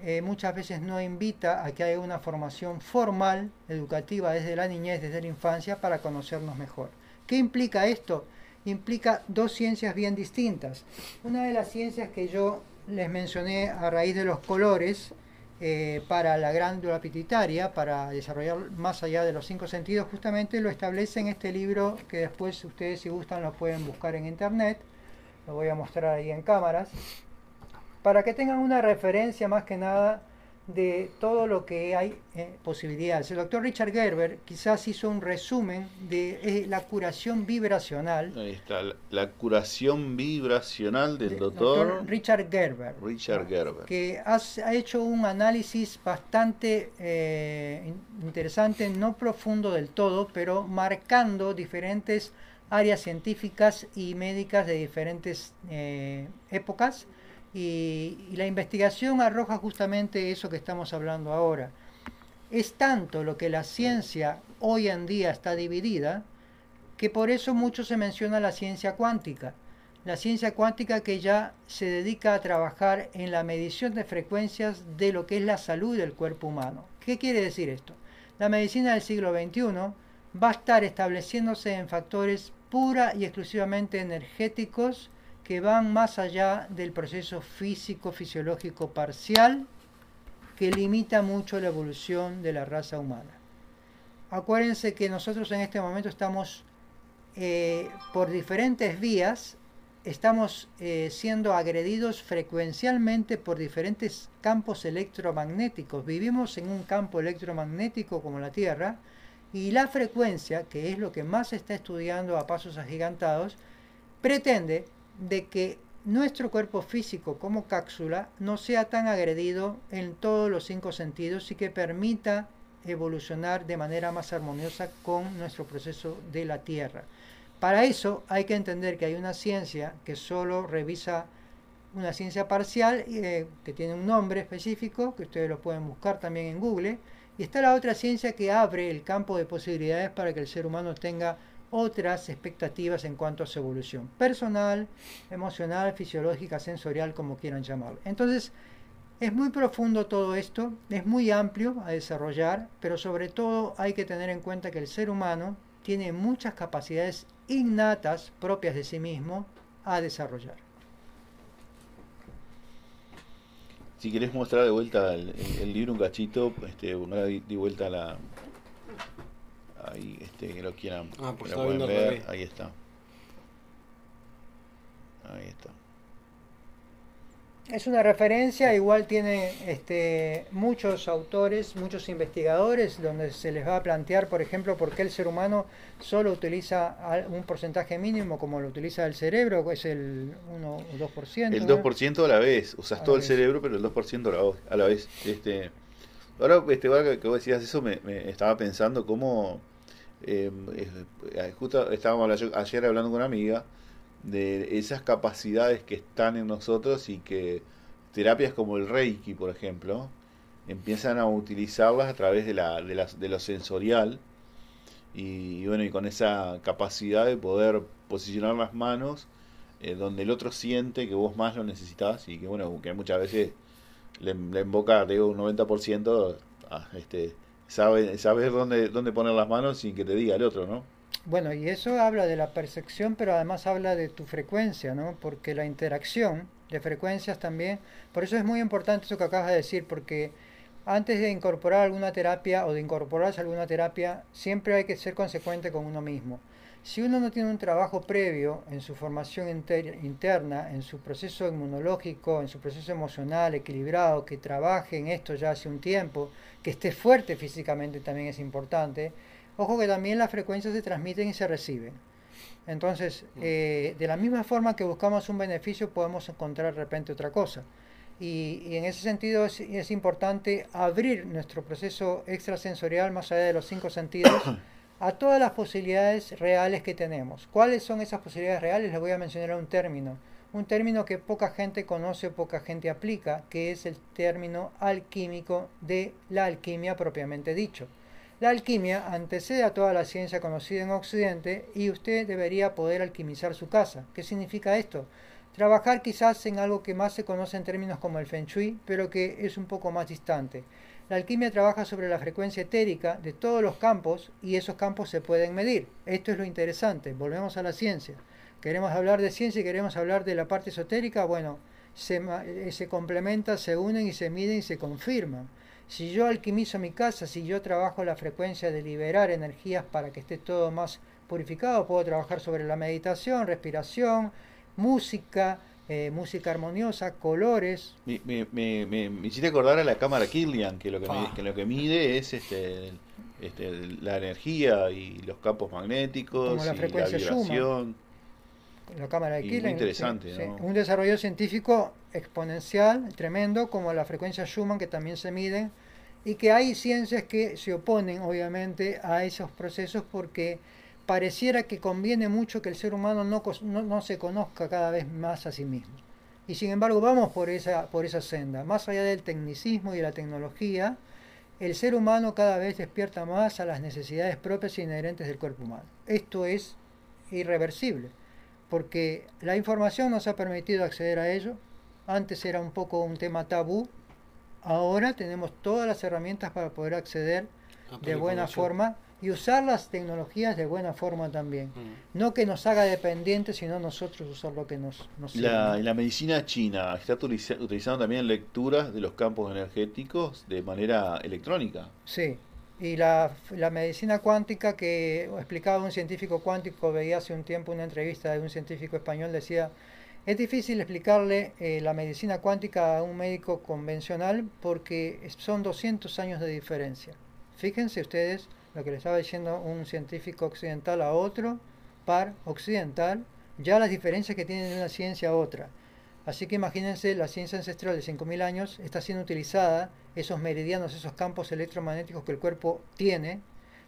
eh, muchas veces no invita a que haya una formación formal, educativa, desde la niñez, desde la infancia, para conocernos mejor. ¿Qué implica esto? Implica dos ciencias bien distintas. Una de las ciencias que yo les mencioné a raíz de los colores, eh, para la glándula pituitaria, para desarrollar más allá de los cinco sentidos, justamente lo establece en este libro que después ustedes si gustan lo pueden buscar en internet, lo voy a mostrar ahí en cámaras, para que tengan una referencia más que nada de todo lo que hay eh, posibilidades. El doctor Richard Gerber quizás hizo un resumen de eh, la curación vibracional. Ahí está, la, la curación vibracional del del doctor, Richard Gerber. Richard Gerber. que has- ha hecho un análisis bastante eh, in- interesante, no profundo del todo, pero marcando diferentes áreas científicas y médicas de diferentes eh, épocas. Y, y la investigación arroja justamente eso que estamos hablando ahora. Es tanto lo que la ciencia hoy en día está dividida, que por eso mucho se menciona la ciencia cuántica. La ciencia cuántica que ya se dedica a trabajar en la medición de frecuencias de lo que es la salud del cuerpo humano. ¿Qué quiere decir esto? La medicina del siglo XXI va a estar estableciéndose en factores pura y exclusivamente energéticos que van más allá del proceso físico fisiológico parcial que limita mucho la evolución de la raza humana. Acuérdense que nosotros en este momento estamos eh, por diferentes vías, estamos eh, siendo agredidos frecuencialmente por diferentes campos electromagnéticos. Vivimos en un campo electromagnético como la Tierra y la frecuencia, que es lo que más se está estudiando a pasos agigantados, pretende de que nuestro cuerpo físico como cápsula no sea tan agredido en todos los cinco sentidos y que permita evolucionar de manera más armoniosa con nuestro proceso de la Tierra. Para eso hay que entender que hay una ciencia que solo revisa una ciencia parcial eh, que tiene un nombre específico, que ustedes lo pueden buscar también en Google, y está la otra ciencia que abre el campo de posibilidades para que el ser humano tenga otras expectativas en cuanto a su evolución personal, emocional, fisiológica, sensorial, como quieran llamarlo. Entonces, es muy profundo todo esto, es muy amplio a desarrollar, pero sobre todo hay que tener en cuenta que el ser humano tiene muchas capacidades innatas propias de sí mismo a desarrollar. Si querés mostrar de vuelta el, el- el libro un cachito, este, di, di vuelta a la. Ahí, este, que lo quieran. Ah, que pues lo pueden ver. Ahí está. Ahí está. Es una referencia, igual tiene este, muchos autores, muchos investigadores, donde se les va a plantear, por ejemplo, por qué el ser humano solo utiliza un porcentaje mínimo como lo utiliza el cerebro, que es el 1 o 2%. El ¿no? 2% a la vez. Usas A todo el vez. cerebro, pero el 2% a la, a la vez. Este, ahora, este, ahora que, vos decías eso, me, me estaba pensando cómo. eh, eh, justo estábamos ayer hablando con una amiga de esas capacidades que están en nosotros y que terapias como el Reiki, por ejemplo, empiezan a utilizarlas a través de, la, de, las- de lo sensorial y, bueno, y con esa capacidad de poder posicionar las manos eh, donde el otro siente que vos más lo necesitas y que bueno, que muchas veces le, le invoca, digo, un 90% a, este, sabe, saber dónde, dónde poner las manos sin que te diga el otro, ¿no? Bueno, y eso habla de la percepción, pero además habla de tu frecuencia, ¿no? Porque la interacción de frecuencias también, por eso es muy importante eso que acabas de decir, porque antes de incorporar alguna terapia o de incorporarse a alguna terapia, siempre hay que ser consecuente con uno mismo. Si uno no tiene un trabajo previo en su formación inter- interna, en su proceso inmunológico, en su proceso emocional equilibrado, que trabaje en esto ya hace un tiempo, que esté fuerte físicamente también es importante, Ojo que también las frecuencias se transmiten y se reciben. Entonces, eh, de la misma forma que buscamos un beneficio, podemos encontrar de repente otra cosa. Y, y en ese sentido es, es importante abrir nuestro proceso extrasensorial más allá de los cinco sentidos [coughs] a todas las posibilidades reales que tenemos. ¿Cuáles son esas posibilidades reales? Les voy a mencionar un término. un término que poca gente conoce, poca gente aplica, que es el término alquímico de la alquimia propiamente dicho. La alquimia antecede a toda la ciencia conocida en Occidente y usted debería poder alquimizar su casa. ¿Qué significa esto? Trabajar quizás en algo que más se conoce en términos como el Feng Shui, pero que es un poco más distante. La alquimia trabaja sobre la frecuencia etérica de todos los campos y esos campos se pueden medir. Esto es lo interesante. Volvemos a la ciencia. Queremos hablar de ciencia y queremos hablar de la parte esotérica. Bueno, se, eh, se complementan, se unen y se miden y se confirman. Si yo alquimizo mi casa, si yo trabajo la frecuencia de liberar energías para que esté todo más purificado, puedo trabajar sobre la meditación, respiración, música, eh, música armoniosa, colores. Me, me, me, me, hiciste acordar a la cámara Kirlian, que lo que, Ah. que lo que mide es este, este, la energía y los campos magnéticos Como la y frecuencia la vibración. La cámara de Killing. interesante. Un desarrollo científico exponencial, tremendo, como la frecuencia Schumann, que también se miden, y que hay ciencias que se oponen, obviamente, a esos procesos porque pareciera que conviene mucho que el ser humano no, no, no se conozca cada vez más a sí mismo. Y sin embargo, vamos por esa, por esa senda. Más allá del tecnicismo y de la tecnología, el ser humano cada vez despierta más a las necesidades propias e inherentes del cuerpo humano. Esto es irreversible, porque la información nos ha permitido acceder a ello. Antes era un poco un tema tabú, ahora tenemos todas las herramientas para poder acceder Ah, de buena forma y usar las tecnologías de buena forma también. Mm. No que nos haga dependientes, sino nosotros usar lo que nos, nos sirve, La, la medicina china está utiliza- utilizando también lecturas de los campos energéticos de manera electrónica. Sí, y la, la medicina cuántica que explicaba un científico cuántico, veía hace un tiempo una entrevista de un científico español, decía, es difícil explicarle eh, la medicina cuántica a un médico convencional porque son 200 años de diferencia. Fíjense ustedes lo que le estaba diciendo un científico occidental a otro, par occidental, ya las diferencias que tienen de una ciencia a otra. Así que imagínense, la ciencia ancestral de 5.000 años está siendo utilizada, esos meridianos, esos campos electromagnéticos que el cuerpo tiene,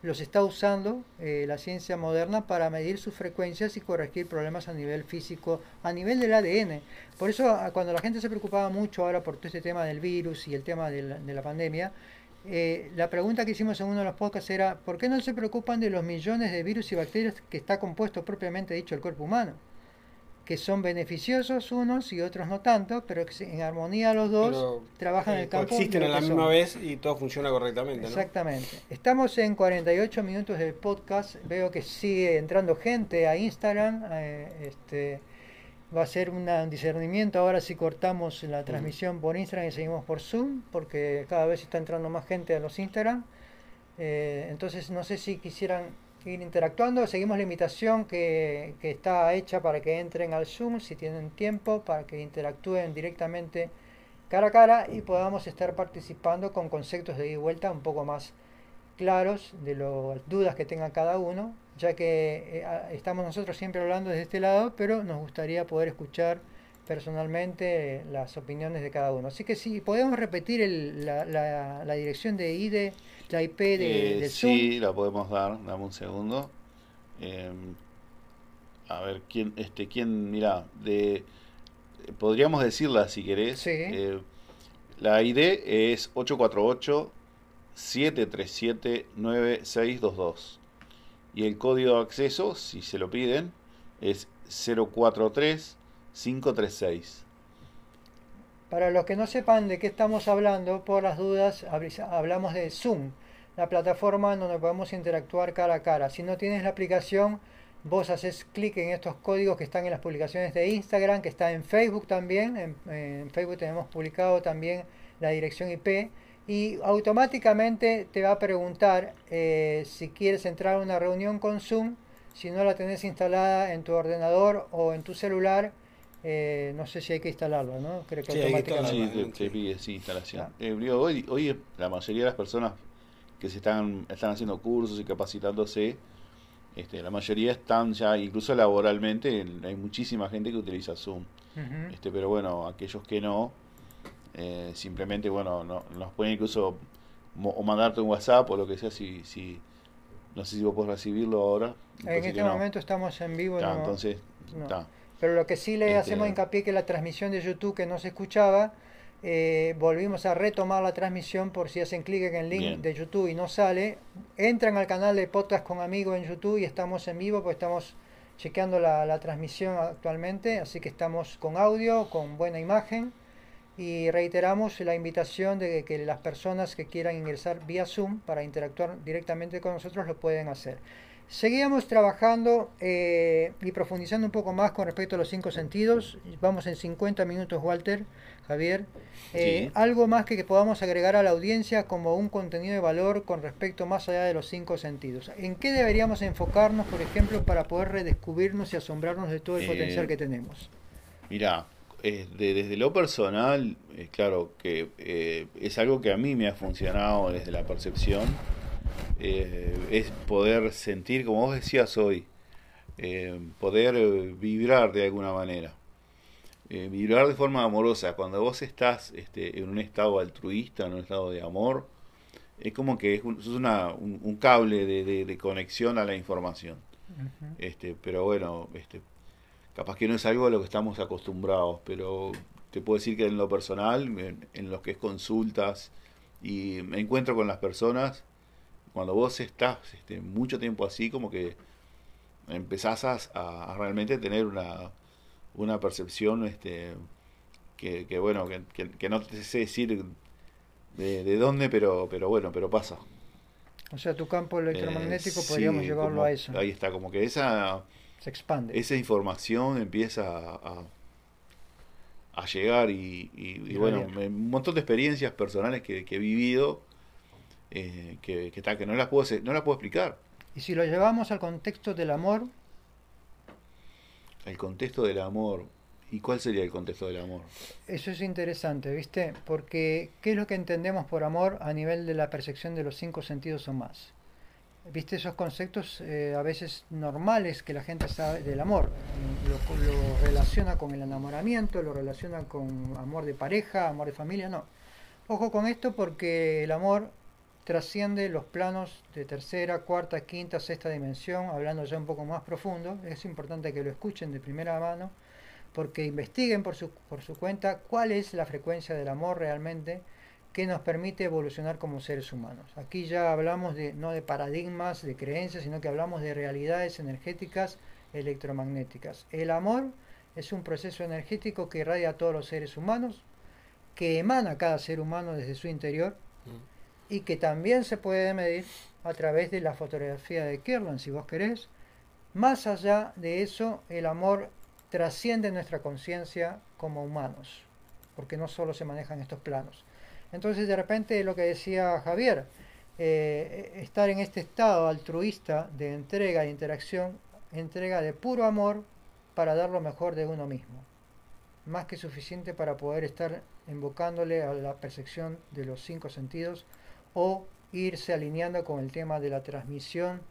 los está usando eh, la ciencia moderna para medir sus frecuencias y corregir problemas a nivel físico, a nivel del ADN. Por eso, a- cuando la gente se preocupaba mucho ahora por todo este tema del virus y el tema de la, de la pandemia, eh, la pregunta que hicimos en uno de los podcasts era, ¿por qué no se preocupan de los millones de virus y bacterias que está compuesto propiamente dicho el cuerpo humano? Que son beneficiosos unos y otros no tanto, pero que en armonía los dos Pero, trabajan en eh, el campo. Coexisten de a la misma son. vez y todo funciona correctamente, ¿no? Exactamente. Estamos en 48 minutos del podcast. Veo que sigue entrando gente a Instagram. eh, este, va a ser una- un discernimiento ahora si cortamos la transmisión por Instagram y seguimos por Zoom, porque cada vez está entrando más gente a los Instagram. Eh, entonces no sé si quisieran ir interactuando. Seguimos la invitación que, que está hecha para que entren al Zoom si tienen tiempo, para que interactúen directamente cara a cara y podamos estar participando con conceptos de ida y vuelta un poco más claros de las dudas que tenga cada uno, ya que eh, estamos nosotros siempre hablando desde este lado, pero nos gustaría poder escuchar personalmente eh, las opiniones de cada uno. Así que si podemos repetir el- la, la- la dirección de ID, la IP de, Eh, del Zoom. sí, la podemos dar, dame un segundo. Eh, a ver, ¿quién, este, quién, mira, de, podríamos decirla si querés. Sí. Eh, la ID es 848-737-9622. Y el código de acceso, si se lo piden, es 043536. Para los que no sepan de qué estamos hablando, por las dudas, habl- hablamos de Zoom, la plataforma donde podemos interactuar cara a cara. Si no tienes la aplicación, vos haces clic en estos códigos que están en las publicaciones de Instagram, que está en Facebook también. En, en Facebook tenemos publicado también la dirección IP y automáticamente te va a preguntar eh, si quieres entrar a una reunión con Zoom. Si no la tenés instalada en tu ordenador o en tu celular, eh, no sé si hay que instalarlo, ¿no? Creo que Sí, que automáticamente. Sí, Normalmente. te, te pide sí, instalación. Ah. Eh, digo, hoy, hoy la mayoría de las personas que se están, están haciendo cursos y capacitándose, este, la mayoría están ya, incluso laboralmente, en- hay muchísima gente que utiliza Zoom. Este, pero bueno, aquellos que no, eh, simplemente, bueno, no, nos pueden incluso mo- o mandarte un WhatsApp o lo que sea, si, si no sé si vos podés recibirlo ahora. En este no. momento estamos en vivo. Ta, no- entonces, ta. Pero lo que sí le Este- hacemos hincapié que la transmisión de YouTube que no se escuchaba, eh, volvimos a retomar la transmisión por si hacen clic en el link Bien. de YouTube y no sale, entran al canal de podcast con amigos en YouTube y estamos en vivo, pues estamos chequeando la, la transmisión actualmente, así que estamos con audio, con buena imagen y reiteramos la invitación de que las personas que quieran ingresar vía Zoom para interactuar directamente con nosotros lo pueden hacer. Seguíamos trabajando eh, y profundizando un poco más con respecto a los cinco sentidos. Vamos en 50 minutos, Walter, Javier. Eh, Sí. Algo más que, que podamos agregar a la audiencia como un contenido de valor con respecto más allá de los cinco sentidos. ¿En qué deberíamos enfocarnos, por ejemplo, para poder redescubrirnos y asombrarnos de todo el Eh, potencial que tenemos? Mira, eh, de- desde lo personal, claro que eh, es algo que a mí me ha funcionado desde la percepción, eh, es poder sentir, como vos decías hoy, eh, poder eh, vibrar de alguna manera. Eh, vibrar de forma amorosa. Cuando vos estás este, en un estado altruista, en un estado de amor, es como que es un, una- un, un cable de, de- de conexión a la información. Este, pero bueno, este, capaz que no es algo a lo que estamos acostumbrados, pero te puedo decir que en lo personal, en, en lo que es consultas y me encuentro con las personas, cuando vos estás este, mucho tiempo así, como que empezás a, realmente tener una, una percepción este, que, que, bueno, que, que- que no te sé decir de, de dónde, pero, pero bueno, pero pasa. O sea, tu campo electromagnético Eh, podríamos sí, llevarlo como- a eso. Ahí está, como que esa Se expande. esa información empieza a, a- a llegar y, y- y Y bueno, me- un montón de experiencias personales que he vivido eh, que, que, ta- que no las puedo no las puedo explicar. Y si lo llevamos al contexto del amor, El contexto del amor. ¿Y cuál sería el contexto del amor? eso es interesante, ¿viste? Porque ¿qué es lo que entendemos por amor a nivel de la percepción de los cinco sentidos o más? ¿Viste esos conceptos eh, a veces normales que la gente sabe del amor? Lo, lo relaciona con el enamoramiento, lo relaciona con amor de pareja, amor de familia, no. Ojo con esto porque el amor trasciende los planos de tercera, cuarta, quinta, sexta dimensión, hablando ya un poco más profundo. Es importante que lo escuchen de primera mano porque investiguen por su, por su cuenta cuál es la frecuencia del amor realmente que nos permite evolucionar como seres humanos. Aquí ya hablamos de, no de paradigmas, de creencias, sino que hablamos de realidades energéticas electromagnéticas. El amor es un proceso energético que irradia a todos los seres humanos, que emana a cada ser humano desde su interior y que también se puede medir a través de la fotografía de Kirlan, si vos querés. Más allá de eso, el amor trasciende nuestra conciencia como humanos, porque no solo se manejan estos planos. Entonces, de repente, lo que decía Javier, eh, estar en este estado altruista de entrega, de interacción, entrega de puro amor para dar lo mejor de uno mismo. Más que suficiente para poder estar invocándole a la percepción de los cinco sentidos o irse alineando con el tema de la transmisión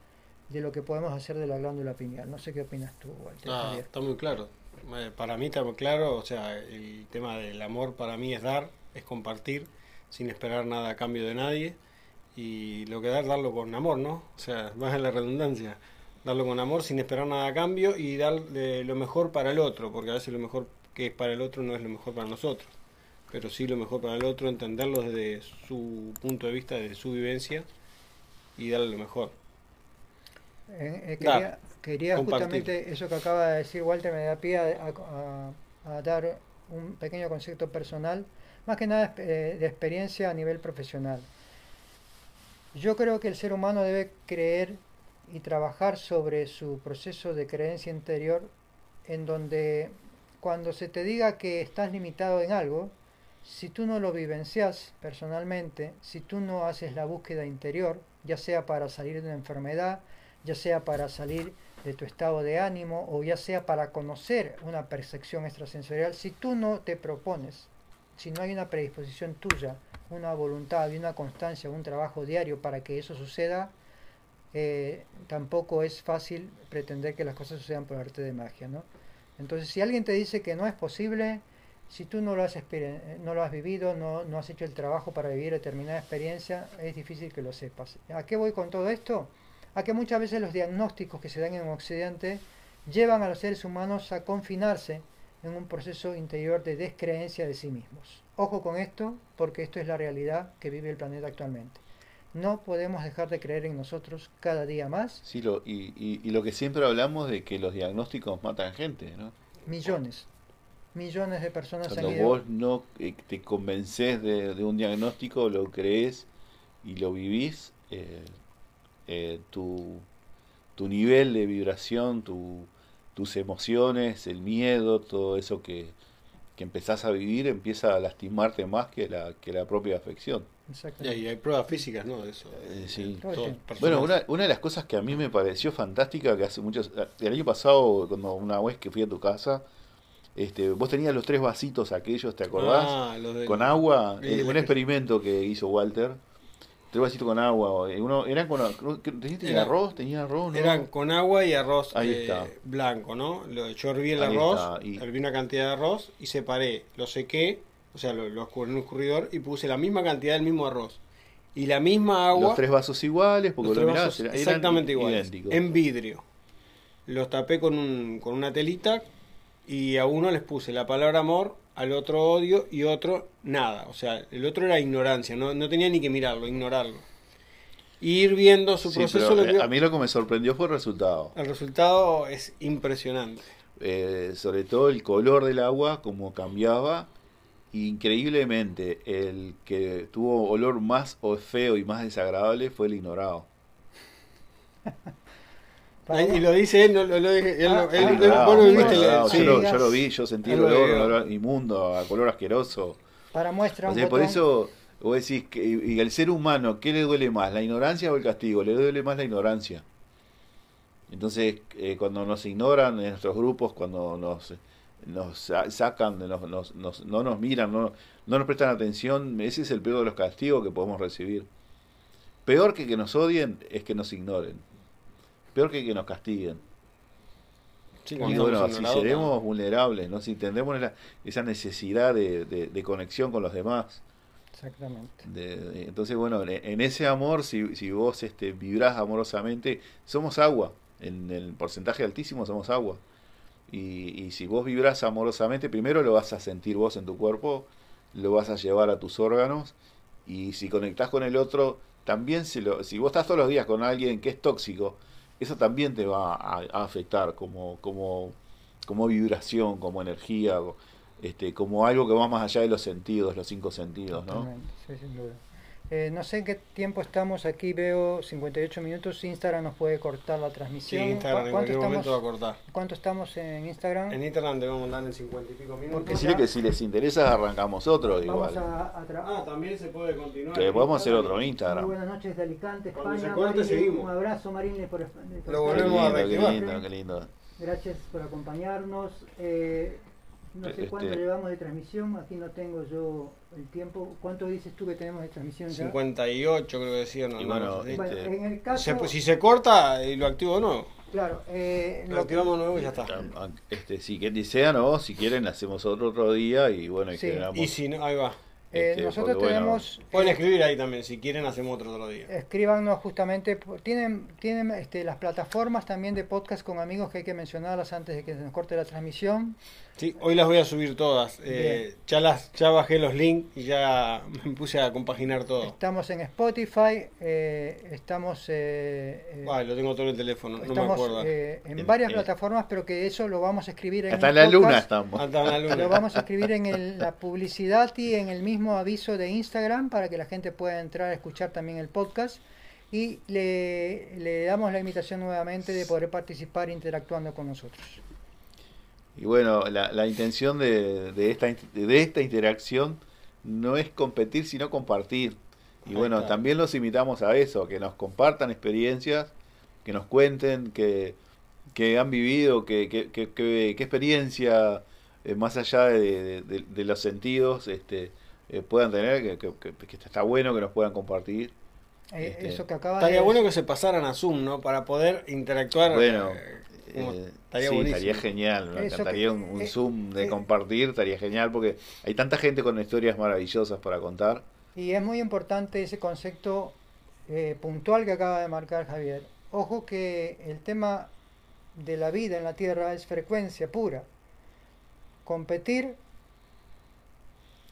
de lo que podemos hacer de la glándula pineal. No sé qué opinas tú, Walter. Ah, está muy claro. Eh, Para mí está muy claro, o sea, el tema del amor para mí es dar, es compartir, sin esperar nada a cambio de nadie. Y lo que dar, darlo con amor, ¿no? O sea, [laughs] más en la redundancia. Darlo con amor sin esperar nada a cambio y dar lo mejor para el otro, porque a veces lo mejor que es para el otro no es lo mejor para nosotros. Pero sí lo mejor para el otro, entenderlo desde su punto de vista, desde su vivencia y darle lo mejor. Eh, eh, Dar, quería justamente eso que acaba de decir Walter, me da pie a, a- a dar un pequeño concepto personal, más que nada eh, de experiencia a nivel profesional. Yo creo que el ser humano debe creer y trabajar sobre su proceso de creencia interior, en donde cuando se te diga que estás limitado en algo, si tú no lo vivencias personalmente, si tú no haces la búsqueda interior, ya sea para salir de una enfermedad, ya sea para salir de tu estado de ánimo o ya sea para conocer una percepción extrasensorial, si tú no te propones, si no hay una predisposición tuya, una voluntad y una constancia, un trabajo diario para que eso suceda, eh, tampoco es fácil pretender que las cosas sucedan por arte de magia, ¿no? Entonces, si alguien te dice que no es posible, si tú no lo has, exper- no lo has vivido, no, no has hecho el trabajo para vivir determinada experiencia, es difícil que lo sepas. ¿A qué voy con todo esto? A que muchas veces los diagnósticos que se dan en Occidente llevan a los seres humanos a confinarse en un proceso interior de descreencia de sí mismos. Ojo con esto, porque esto es la realidad que vive el planeta actualmente. No podemos dejar de creer en nosotros cada día más. Sí, lo, y, y, y lo que siempre hablamos de que los diagnósticos matan gente, ¿no? Millones, millones de personas han Cuando ido. vos no eh, te convences de, de un diagnóstico, lo crees y lo vivís, eh, eh, tu, tu nivel de vibración, tu, tus emociones, el miedo, todo eso que, que empezás a vivir empieza a lastimarte más que la, que la propia afección. Y Exactamente. ahí hay pruebas físicas, ¿no? De eso. Eh, sí. Personas- Bueno, una, una de las cosas que a mí me pareció fantástica, que hace muchos... El año pasado, cuando una vez que fui a tu casa, este, vos tenías los tres vasitos aquellos, ¿te acordás? Ah, los con agua, eh, un experimento que hizo Walter. Tres vasitos con agua. eh, Uno, eran con creo que- ¿tenía, tenía Era- arroz? ¿Tenía arroz? ¿no? Eran con agua y arroz Ahí eh, está. blanco, ¿no? Yo herví el Ahí arroz, y- herví una cantidad de arroz y separé, lo sequé, o sea, lo, lo escurrí en un escurridor y puse la misma cantidad del mismo arroz. Y la misma agua, Los tres vasos iguales, porque los lo mirás, vasos eran exactamente iguales, idénticos. en vidrio. Los tapé con, un, con una telita y a uno les puse la palabra amor, al otro odio y otro nada. O sea, el otro era ignorancia, no, no tenía ni que mirarlo, ignorarlo. Y ir viendo su Sí, proceso, pero, lo eh, que- a mí lo que me sorprendió fue el resultado. el resultado es impresionante. Eh, sobre todo el color del agua, como cambiaba. Increíblemente, el que tuvo olor más feo y más desagradable fue el ignorado. [laughs] Y lo dice él, no lo, lo dije. Él, Ah, él- ah, él- Ignorado, vos lo sí, viste, ignorado. sí. yo, lo, yo lo vi, yo sentí el olor, inmundo, a color asqueroso. Para muestra O un sea, por botón. eso vos decís que y el ser humano, ¿qué le duele más? ¿La ignorancia o el castigo? Le duele más la ignorancia. Entonces, eh, cuando nos ignoran en nuestros grupos, cuando nos, nos sa- sacan, nos, nos- nos- no nos miran, no, no nos prestan atención, ese es el peor de los castigos que podemos recibir. Peor que que nos odien es que nos ignoren. Peor que que nos castiguen. Sí, Y bueno, si seremos vulnerables, ¿no? si tendremos la- esa necesidad de, de- de conexión con los demás, Exactamente. de- entonces, bueno, en, ese amor, si, si vos este, vibrás amorosamente, somos agua, en el porcentaje altísimo somos agua. Y, y si vos vibrás amorosamente, primero lo vas a sentir vos en tu cuerpo, lo vas a llevar a tus órganos, y si conectás con el otro, también se lo, si vos estás todos los días con alguien que es tóxico, eso también te va a, a afectar como, como, como vibración, como energía, este, como algo que va más allá de los sentidos, los cinco sentidos, ¿no? Sí, sin duda. Eh, no sé en qué tiempo estamos, aquí veo 58 minutos, Instagram nos puede cortar la Sí, transmisión. Instagram ¿Cu- en ¿Cuánto cualquier momento va a estamos, cortar. ¿Cuánto estamos en Instagram? En Instagram debemos andar en 50 y pico minutos. Porque Decirle que si les interesa arrancamos otro Vamos igual. a, a tra- Ah, también se puede continuar. Que podemos hacer Instagram. otro Muy Instagram. buenas noches de Alicante, Cuando España. se corte, Marile, seguimos. un abrazo, Marile, por, por Lo Qué volvemos a lindo, qué reactivar. lindo, qué lindo. Gracias por acompañarnos. Eh, no sé Este- cuánto llevamos de transmisión, aquí no tengo yo el tiempo. ¿Cuánto dices tú que tenemos de transmisión ya? 58 creo que decían. ¿no? Bueno. Bueno, Este- en el caso, Se- pues, si se corta, y lo activo de nuevo. claro, eh, Lo lo- activamos de nuevo y ya está. Ah, Este, si que desean o si quieren hacemos otro otro día y bueno, y Sí. generamos. Y si no, ahí va. eh, este, nosotros porque, bueno, tenemos... Pueden eh, escribir ahí también. Si quieren, hacemos otro otro día. Escríbanos justamente, por- tienen, tienen este, las plataformas también de podcast con amigos que hay que mencionarlas antes de que se nos corte la transmisión. Sí, hoy las voy a subir todas. Eh, ya las ya bajé los links y ya [laughs] me puse a compaginar todo. Estamos en Spotify, eh, estamos, eh, eh, Ay, lo tengo todo en el teléfono, no me estamos acuerdo. eh, en En- varias plataformas, pero que eso lo vamos a escribir en Hasta en la luna estamos. Hasta la luna. Lo vamos a escribir en el- la publicidad y en el mismo aviso de Instagram para que la gente pueda entrar a escuchar también el podcast. Y le, le damos la invitación nuevamente de poder participar interactuando con nosotros. Y bueno, la, la intención de, de esta, de esta interacción no es competir, sino compartir. Y bueno, también los invitamos a eso, que nos compartan experiencias, que nos cuenten que, que han vivido, que, que, que- que- qué experiencia, eh, más allá de, de- de los sentidos, este, eh, puedan tener, que, que- que- que está bueno que nos puedan compartir. Eh, Este, eso que acaba Estaría de bueno que se pasaran a Zoom, ¿no? Para poder interactuar. Bueno, como- Eh, estaría sí, estaría genial, me Eso encantaría que- un, un eh, Zoom de eh, compartir, estaría genial porque hay tanta gente con historias maravillosas para contar. Y es muy importante ese concepto eh, puntual que acaba de marcar Javier. Ojo que el tema de la vida en la Tierra es frecuencia pura. Competir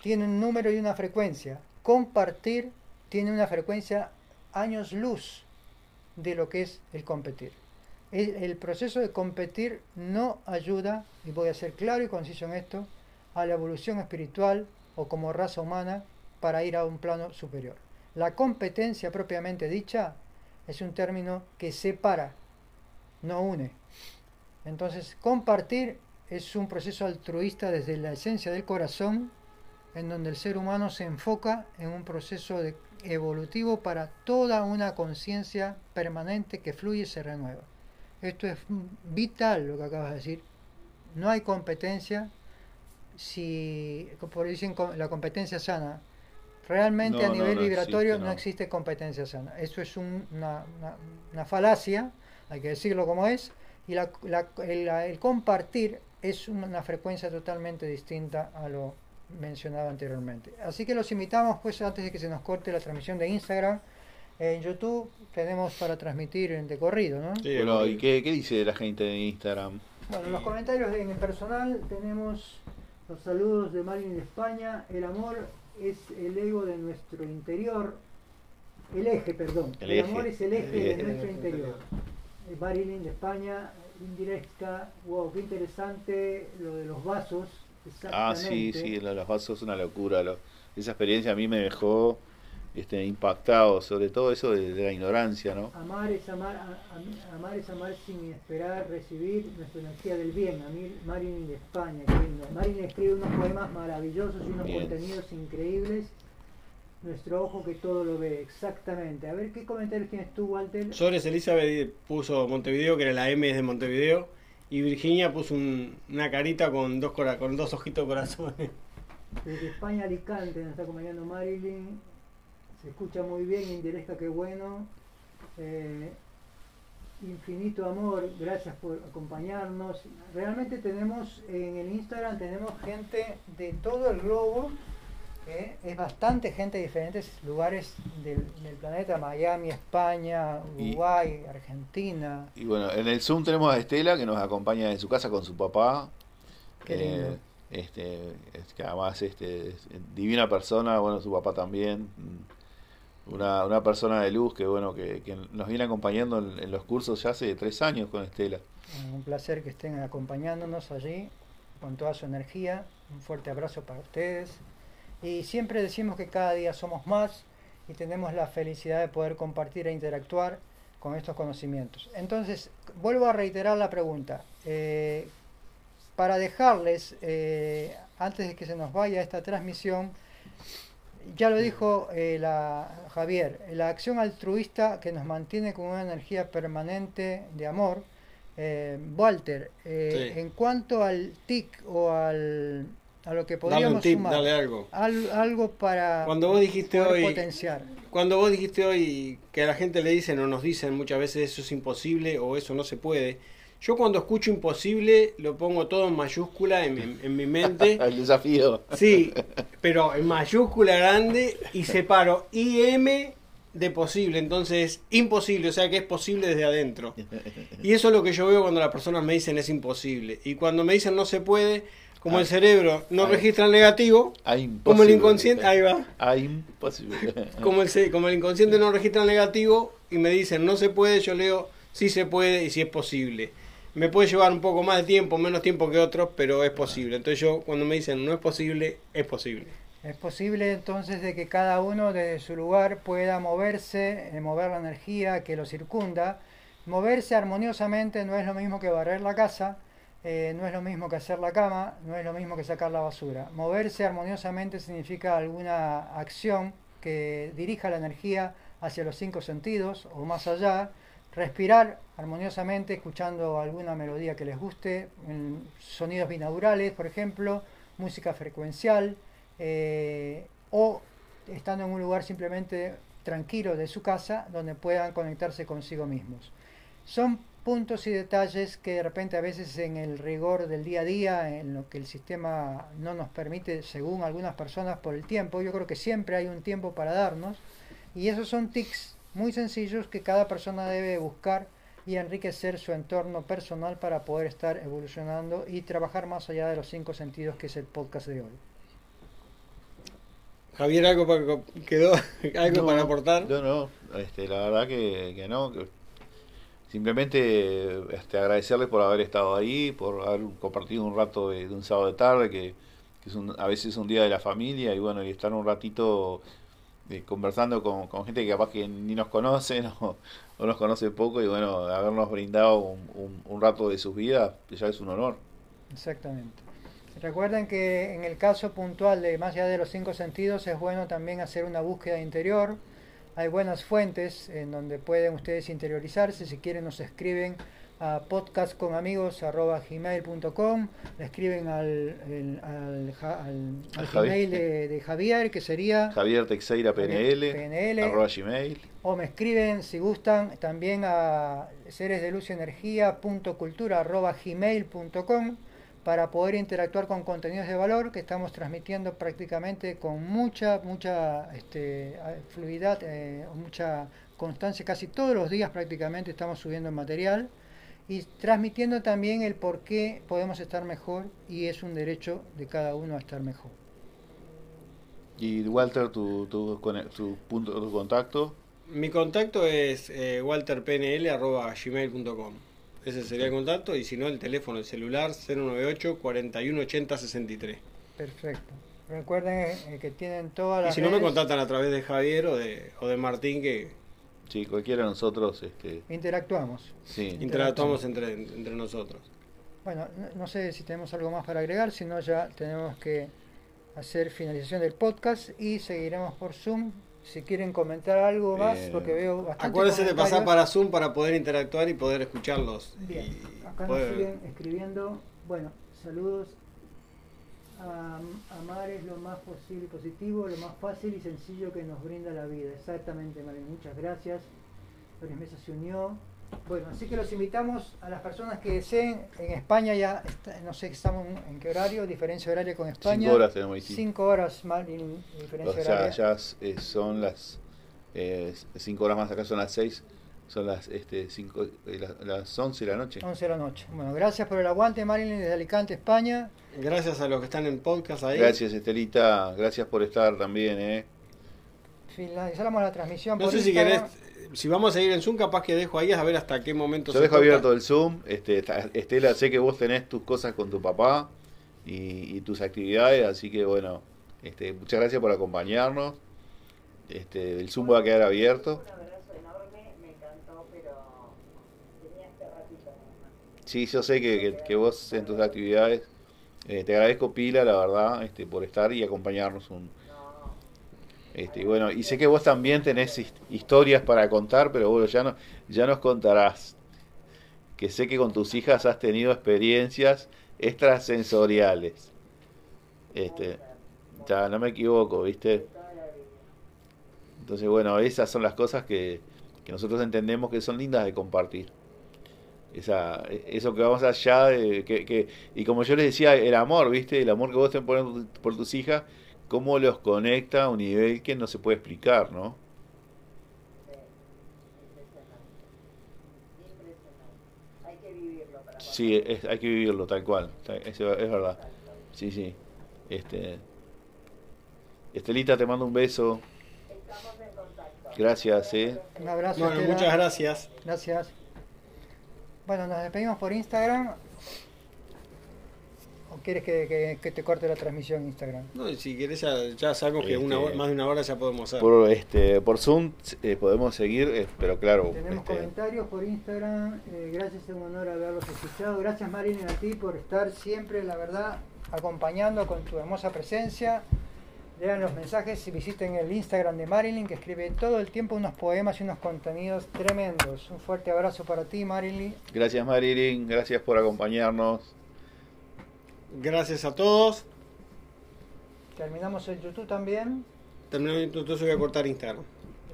tiene un número y una frecuencia. Compartir tiene una frecuencia años luz de lo que es el competir. El, proceso de competir no ayuda, y voy a ser claro y conciso en esto, a la evolución espiritual o como raza humana para ir a un plano superior. La competencia propiamente dicha es un término que separa, no une. Entonces, compartir es un proceso altruista desde la esencia del corazón, en donde el ser humano se enfoca en un proceso evolutivo para toda una conciencia permanente que fluye y se renueva. Esto es vital lo que acabas de decir. No hay competencia si, por dicen la competencia sana. Realmente No, a nivel no vibratorio existe, no existe competencia sana. Eso es un- una, una- una falacia, hay que decirlo como es. Y la- la- el, el compartir es una frecuencia totalmente distinta a lo mencionado anteriormente. Así que los invitamos, pues, antes de que se nos corte la transmisión de Instagram, en YouTube tenemos para transmitir en de corrido, ¿no? Sí, Bueno, ¿y qué, qué dice la gente de Instagram? Bueno, en los comentarios en el personal tenemos los saludos de Marilyn de España. El amor es el ego de nuestro interior. El eje, perdón. El El, eje. amor es el eje El de eje. nuestro interior. Eh, Marilyn de España, indirecta. Wow, qué interesante lo de los vasos. Ah, sí, Exactamente. sí, lo de los vasos es una locura. lo- esa experiencia a mí me dejó este, impactado, sobre todo eso de, de la ignorancia, ¿no? Amar es amar, a- a- amar es amar sin esperar recibir nuestra energía del bien. A mí, Marilyn de España, qué lindo. Marilyn escribe unos poemas maravillosos y unos Bien. contenidos increíbles. Nuestro ojo que todo lo ve, exactamente. A ver, ¿qué comentarios tienes tú, Walter? Sores Elizabeth puso Montevideo, que era la M de Montevideo, y Virginia puso un- una carita con dos, cora- con dos ojitos de corazones. Desde España, Alicante, nos está acompañando Marilyn. Se escucha muy bien, indirecta, qué bueno. Eh, infinito amor, gracias por acompañarnos. Realmente tenemos en el Instagram, tenemos gente de todo el globo. ¿eh? Es bastante gente de diferentes lugares del, del planeta, Miami, España, Y- Uruguay, Argentina. Y bueno, en el Zoom tenemos a Estela que nos acompaña en su casa con su papá. Qué Eh, lindo. este, es que además este, es divina persona, bueno, su papá también. Una, una persona de luz que bueno que, nos viene acompañando en, en los cursos ya hace tres años con Estela. Un placer que estén acompañándonos allí con toda su energía. Un fuerte abrazo para ustedes. Y siempre decimos que cada día somos más y tenemos la felicidad de poder compartir e interactuar con estos conocimientos. Entonces, vuelvo a reiterar la pregunta. Eh, para dejarles, eh, antes de que se nos vaya esta transmisión, ya lo dijo eh, la, Javier, la acción altruista que nos mantiene con una energía permanente de amor. Eh, Walter, eh, Sí. en cuanto al TIC o al, a lo que Dale un podríamos tip, sumar, dale algo. al- algo para Cuando vos dijiste hoy- potenciar. Cuando vos dijiste hoy que a la gente le dicen o nos dicen muchas veces eso es imposible o eso no se puede, yo cuando escucho imposible lo pongo todo en mayúscula en, en- en mi mente. [laughs] El desafío. Sí, pero en mayúscula grande y separo IM de posible, entonces imposible, o sea que es posible desde adentro. Y eso es lo que yo veo cuando las personas me dicen es imposible. Y cuando me dicen no se puede, como Ah. el cerebro no Ah. registra el negativo, Ah, como el inconsciente, ahí va. Ah, imposible. [laughs] Como el, como el inconsciente no registra el negativo y me dicen no se puede, yo leo sí se puede y sí es posible. Me puede llevar un poco más de tiempo, menos tiempo que otros, pero es posible. Entonces yo cuando me dicen no es posible, es posible. Es posible entonces de que cada uno desde su lugar pueda moverse, eh, mover la energía que lo circunda. Moverse armoniosamente no es lo mismo que barrer la casa, eh, no es lo mismo que hacer la cama, no es lo mismo que sacar la basura. Moverse armoniosamente significa alguna acción que dirija la energía hacia los cinco sentidos o más allá. Respirar armoniosamente escuchando alguna melodía que les guste, sonidos binaurales, por ejemplo, música frecuencial, eh, o estando en un lugar simplemente tranquilo de su casa donde puedan conectarse consigo mismos. Son puntos y detalles que de repente a veces en el rigor del día a día, en lo que el sistema no nos permite, según algunas personas, por el tiempo, yo creo que siempre hay un tiempo para darnos, y esos son tics muy sencillos que cada persona debe buscar y enriquecer su entorno personal para poder estar evolucionando y trabajar más allá de los cinco sentidos que es el podcast de hoy. Javier, ¿algo [laughs] para, quedó algo No, para aportar? No, no, este, la verdad que, que no. que simplemente este, agradecerles por haber estado ahí, por haber compartido un rato de, de un sábado de tarde, que, que es un- a veces es un día de la familia, y bueno, y estar un ratito eh, conversando con, con gente que capaz que ni nos conocen [laughs] o, o nos conoce poco, y bueno, habernos brindado un, un- un rato de sus vidas, ya es un honor. Exactamente. Recuerden que en el caso puntual de más allá de los cinco sentidos es bueno también hacer una búsqueda interior. Hay buenas fuentes en donde pueden ustedes interiorizarse. Si quieren nos escriben a podcastconamigos.gmail.com Le escriben al, el- al, al- al. Gmail de, de Javier que sería Javier Teixeira PNL, PNL. arroba gmail. o me escriben si gustan también a seres de luz y energía punto cultura arroba gmail.com para poder interactuar con contenidos de valor que estamos transmitiendo prácticamente con mucha mucha este, fluidad eh, mucha constancia casi todos los días prácticamente estamos subiendo material y transmitiendo también el por qué podemos estar mejor y es un derecho de cada uno a estar mejor Y Walter, tu, tu, tu punto, tu contacto. Mi contacto es eh, walterpnl.gmail.com. Ese sería el contacto. Y si no, el teléfono, el celular 098 4180 63. perfecto recuerden eh, que tienen todas Y las si no, me contactan a través de Javier o de, o de Martín, que Sí, cualquiera de nosotros, este, interactuamos sí. interactuamos entre, entre nosotros. Bueno, no, no sé si tenemos algo más para agregar, si no ya tenemos que hacer finalización del podcast y seguiremos por Zoom. Si quieren comentar algo más, Eh, porque veo bastante Acuérdense de pasar para Zoom para poder interactuar y poder escucharlos. Bien, Y acá nos siguen escribiendo. Bueno, saludos. A, amar es lo más posible y positivo, lo más fácil y sencillo que nos brinda la vida. Exactamente, María. Muchas gracias. Mesa se unió. Bueno, así que los invitamos a las personas que deseen. En España ya, está- no sé estamos en, qué horario, diferencia horaria con España. Cinco horas tenemos distinto. Cinco horas más en O diferencia sea, horaria. ya son las eh, cinco horas más acá, son las seis, son las este cinco, eh, las, las 11 de la noche. 11 de la noche. Bueno, gracias por el aguante, Marilyn, desde Alicante, España. Gracias a los que están en podcast ahí. Gracias Estelita, gracias por estar también, eh. Finalizamos la transmisión. No por sé si querés, si vamos a seguir en Zoom, capaz que dejo ahí a ver hasta qué momento Yo se dejo abierto el Zoom, este, Estela, sé que vos tenés tus cosas con tu papá y, y tus actividades, así que bueno, este, muchas gracias por acompañarnos. Este, el Zoom va a quedar abierto. Un abrazo enorme, me encantó, pero tenía este ratito nada más. Sí, yo sé que, que- vos en tus actividades, eh, te agradezco pila, la verdad, este, por estar y acompañarnos un, este, y bueno, y sé que vos también tenés his- historias para contar, pero bueno, ya no, ya nos contarás. Que sé que con tus hijas has tenido experiencias extrasensoriales. Este, ya no me equivoco, ¿viste? Entonces, bueno, esas son las cosas que, que nosotros entendemos que son lindas de compartir. Esa, eso que vamos allá de que, que- y como yo les decía, el amor, ¿viste? El amor que vos tenés por, por tus hijas, cómo los conecta a un nivel que no se puede explicar, ¿no? Sí, impresionante. Impresionante. Hay que vivirlo para Sí, es- hay que vivirlo tal cual, es verdad. Sí, sí. Este, Estelita, te mando un beso. Estamos en contacto. Gracias, ¿eh? Un abrazo. Bueno, muchas gracias. Gracias. Bueno, nos despedimos por Instagram. ¿O quieres que, que- que te corte la transmisión en Instagram? No, si querés, ya, ya sabemos que una Este, hora- más de una hora ya podemos hacer. Por, este, por Zoom eh, podemos seguir, eh, pero claro. Tenemos este, comentarios por Instagram. eh, gracias, es un honor haberlos escuchado. Gracias, Marilyn, a ti por estar siempre, la verdad, acompañando con tu hermosa presencia. Lean los mensajes y visiten el Instagram de Marilyn, que escribe todo el tiempo unos poemas y unos contenidos tremendos. Un fuerte abrazo para ti, Marilyn. Gracias Marilyn, gracias por acompañarnos. Gracias a todos. Terminamos el YouTube también. Terminamos, entonces voy a cortar Instagram.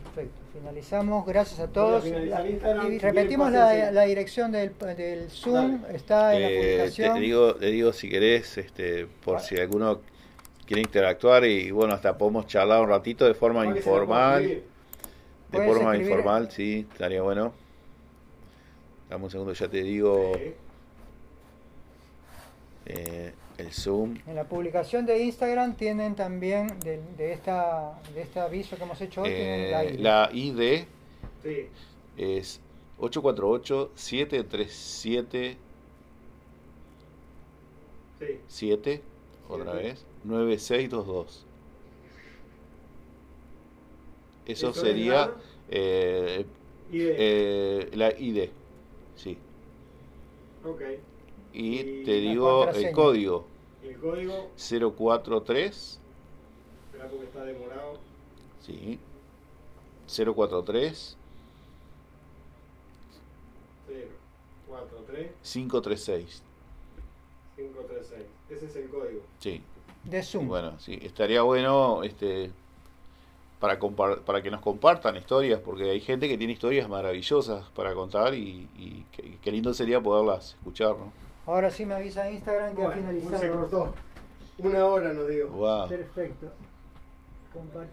Perfecto, finalizamos. Gracias a todos. La- y repetimos la, dirección del, del Zoom. Dale. Está en la Eh, publicación. te digo, te digo si querés, este, por si alguno quiere interactuar y bueno, hasta podemos charlar un ratito de forma informal. De forma escribir. informal, sí, estaría bueno. Dame un segundo, ya te digo Sí. eh, el zoom. En la publicación de Instagram tienen también de, de esta, de este aviso que hemos hecho hoy, tienen la Eh, ID. la ID Sí. es 848-737-7, Sí. otra Siete. vez, 9622. Eso, Eso es sería la eh, ID. eh, la ID, sí. ok. Y, Y te digo el código el código, 043, espera porque está demorado. sí, 043 0, 4, 3, 536, 5, 3, 6. Ese es el código. sí. De Zoom. bueno, sí, estaría bueno este para compar- para que nos compartan historias, porque hay gente que tiene historias maravillosas para contar y, y qué, qué lindo sería poderlas escuchar, ¿no? Ahora sí me avisa Instagram que ha Bueno, se finalizado. cortó. Una hora nos digo. Wow. Perfecto. Compartir.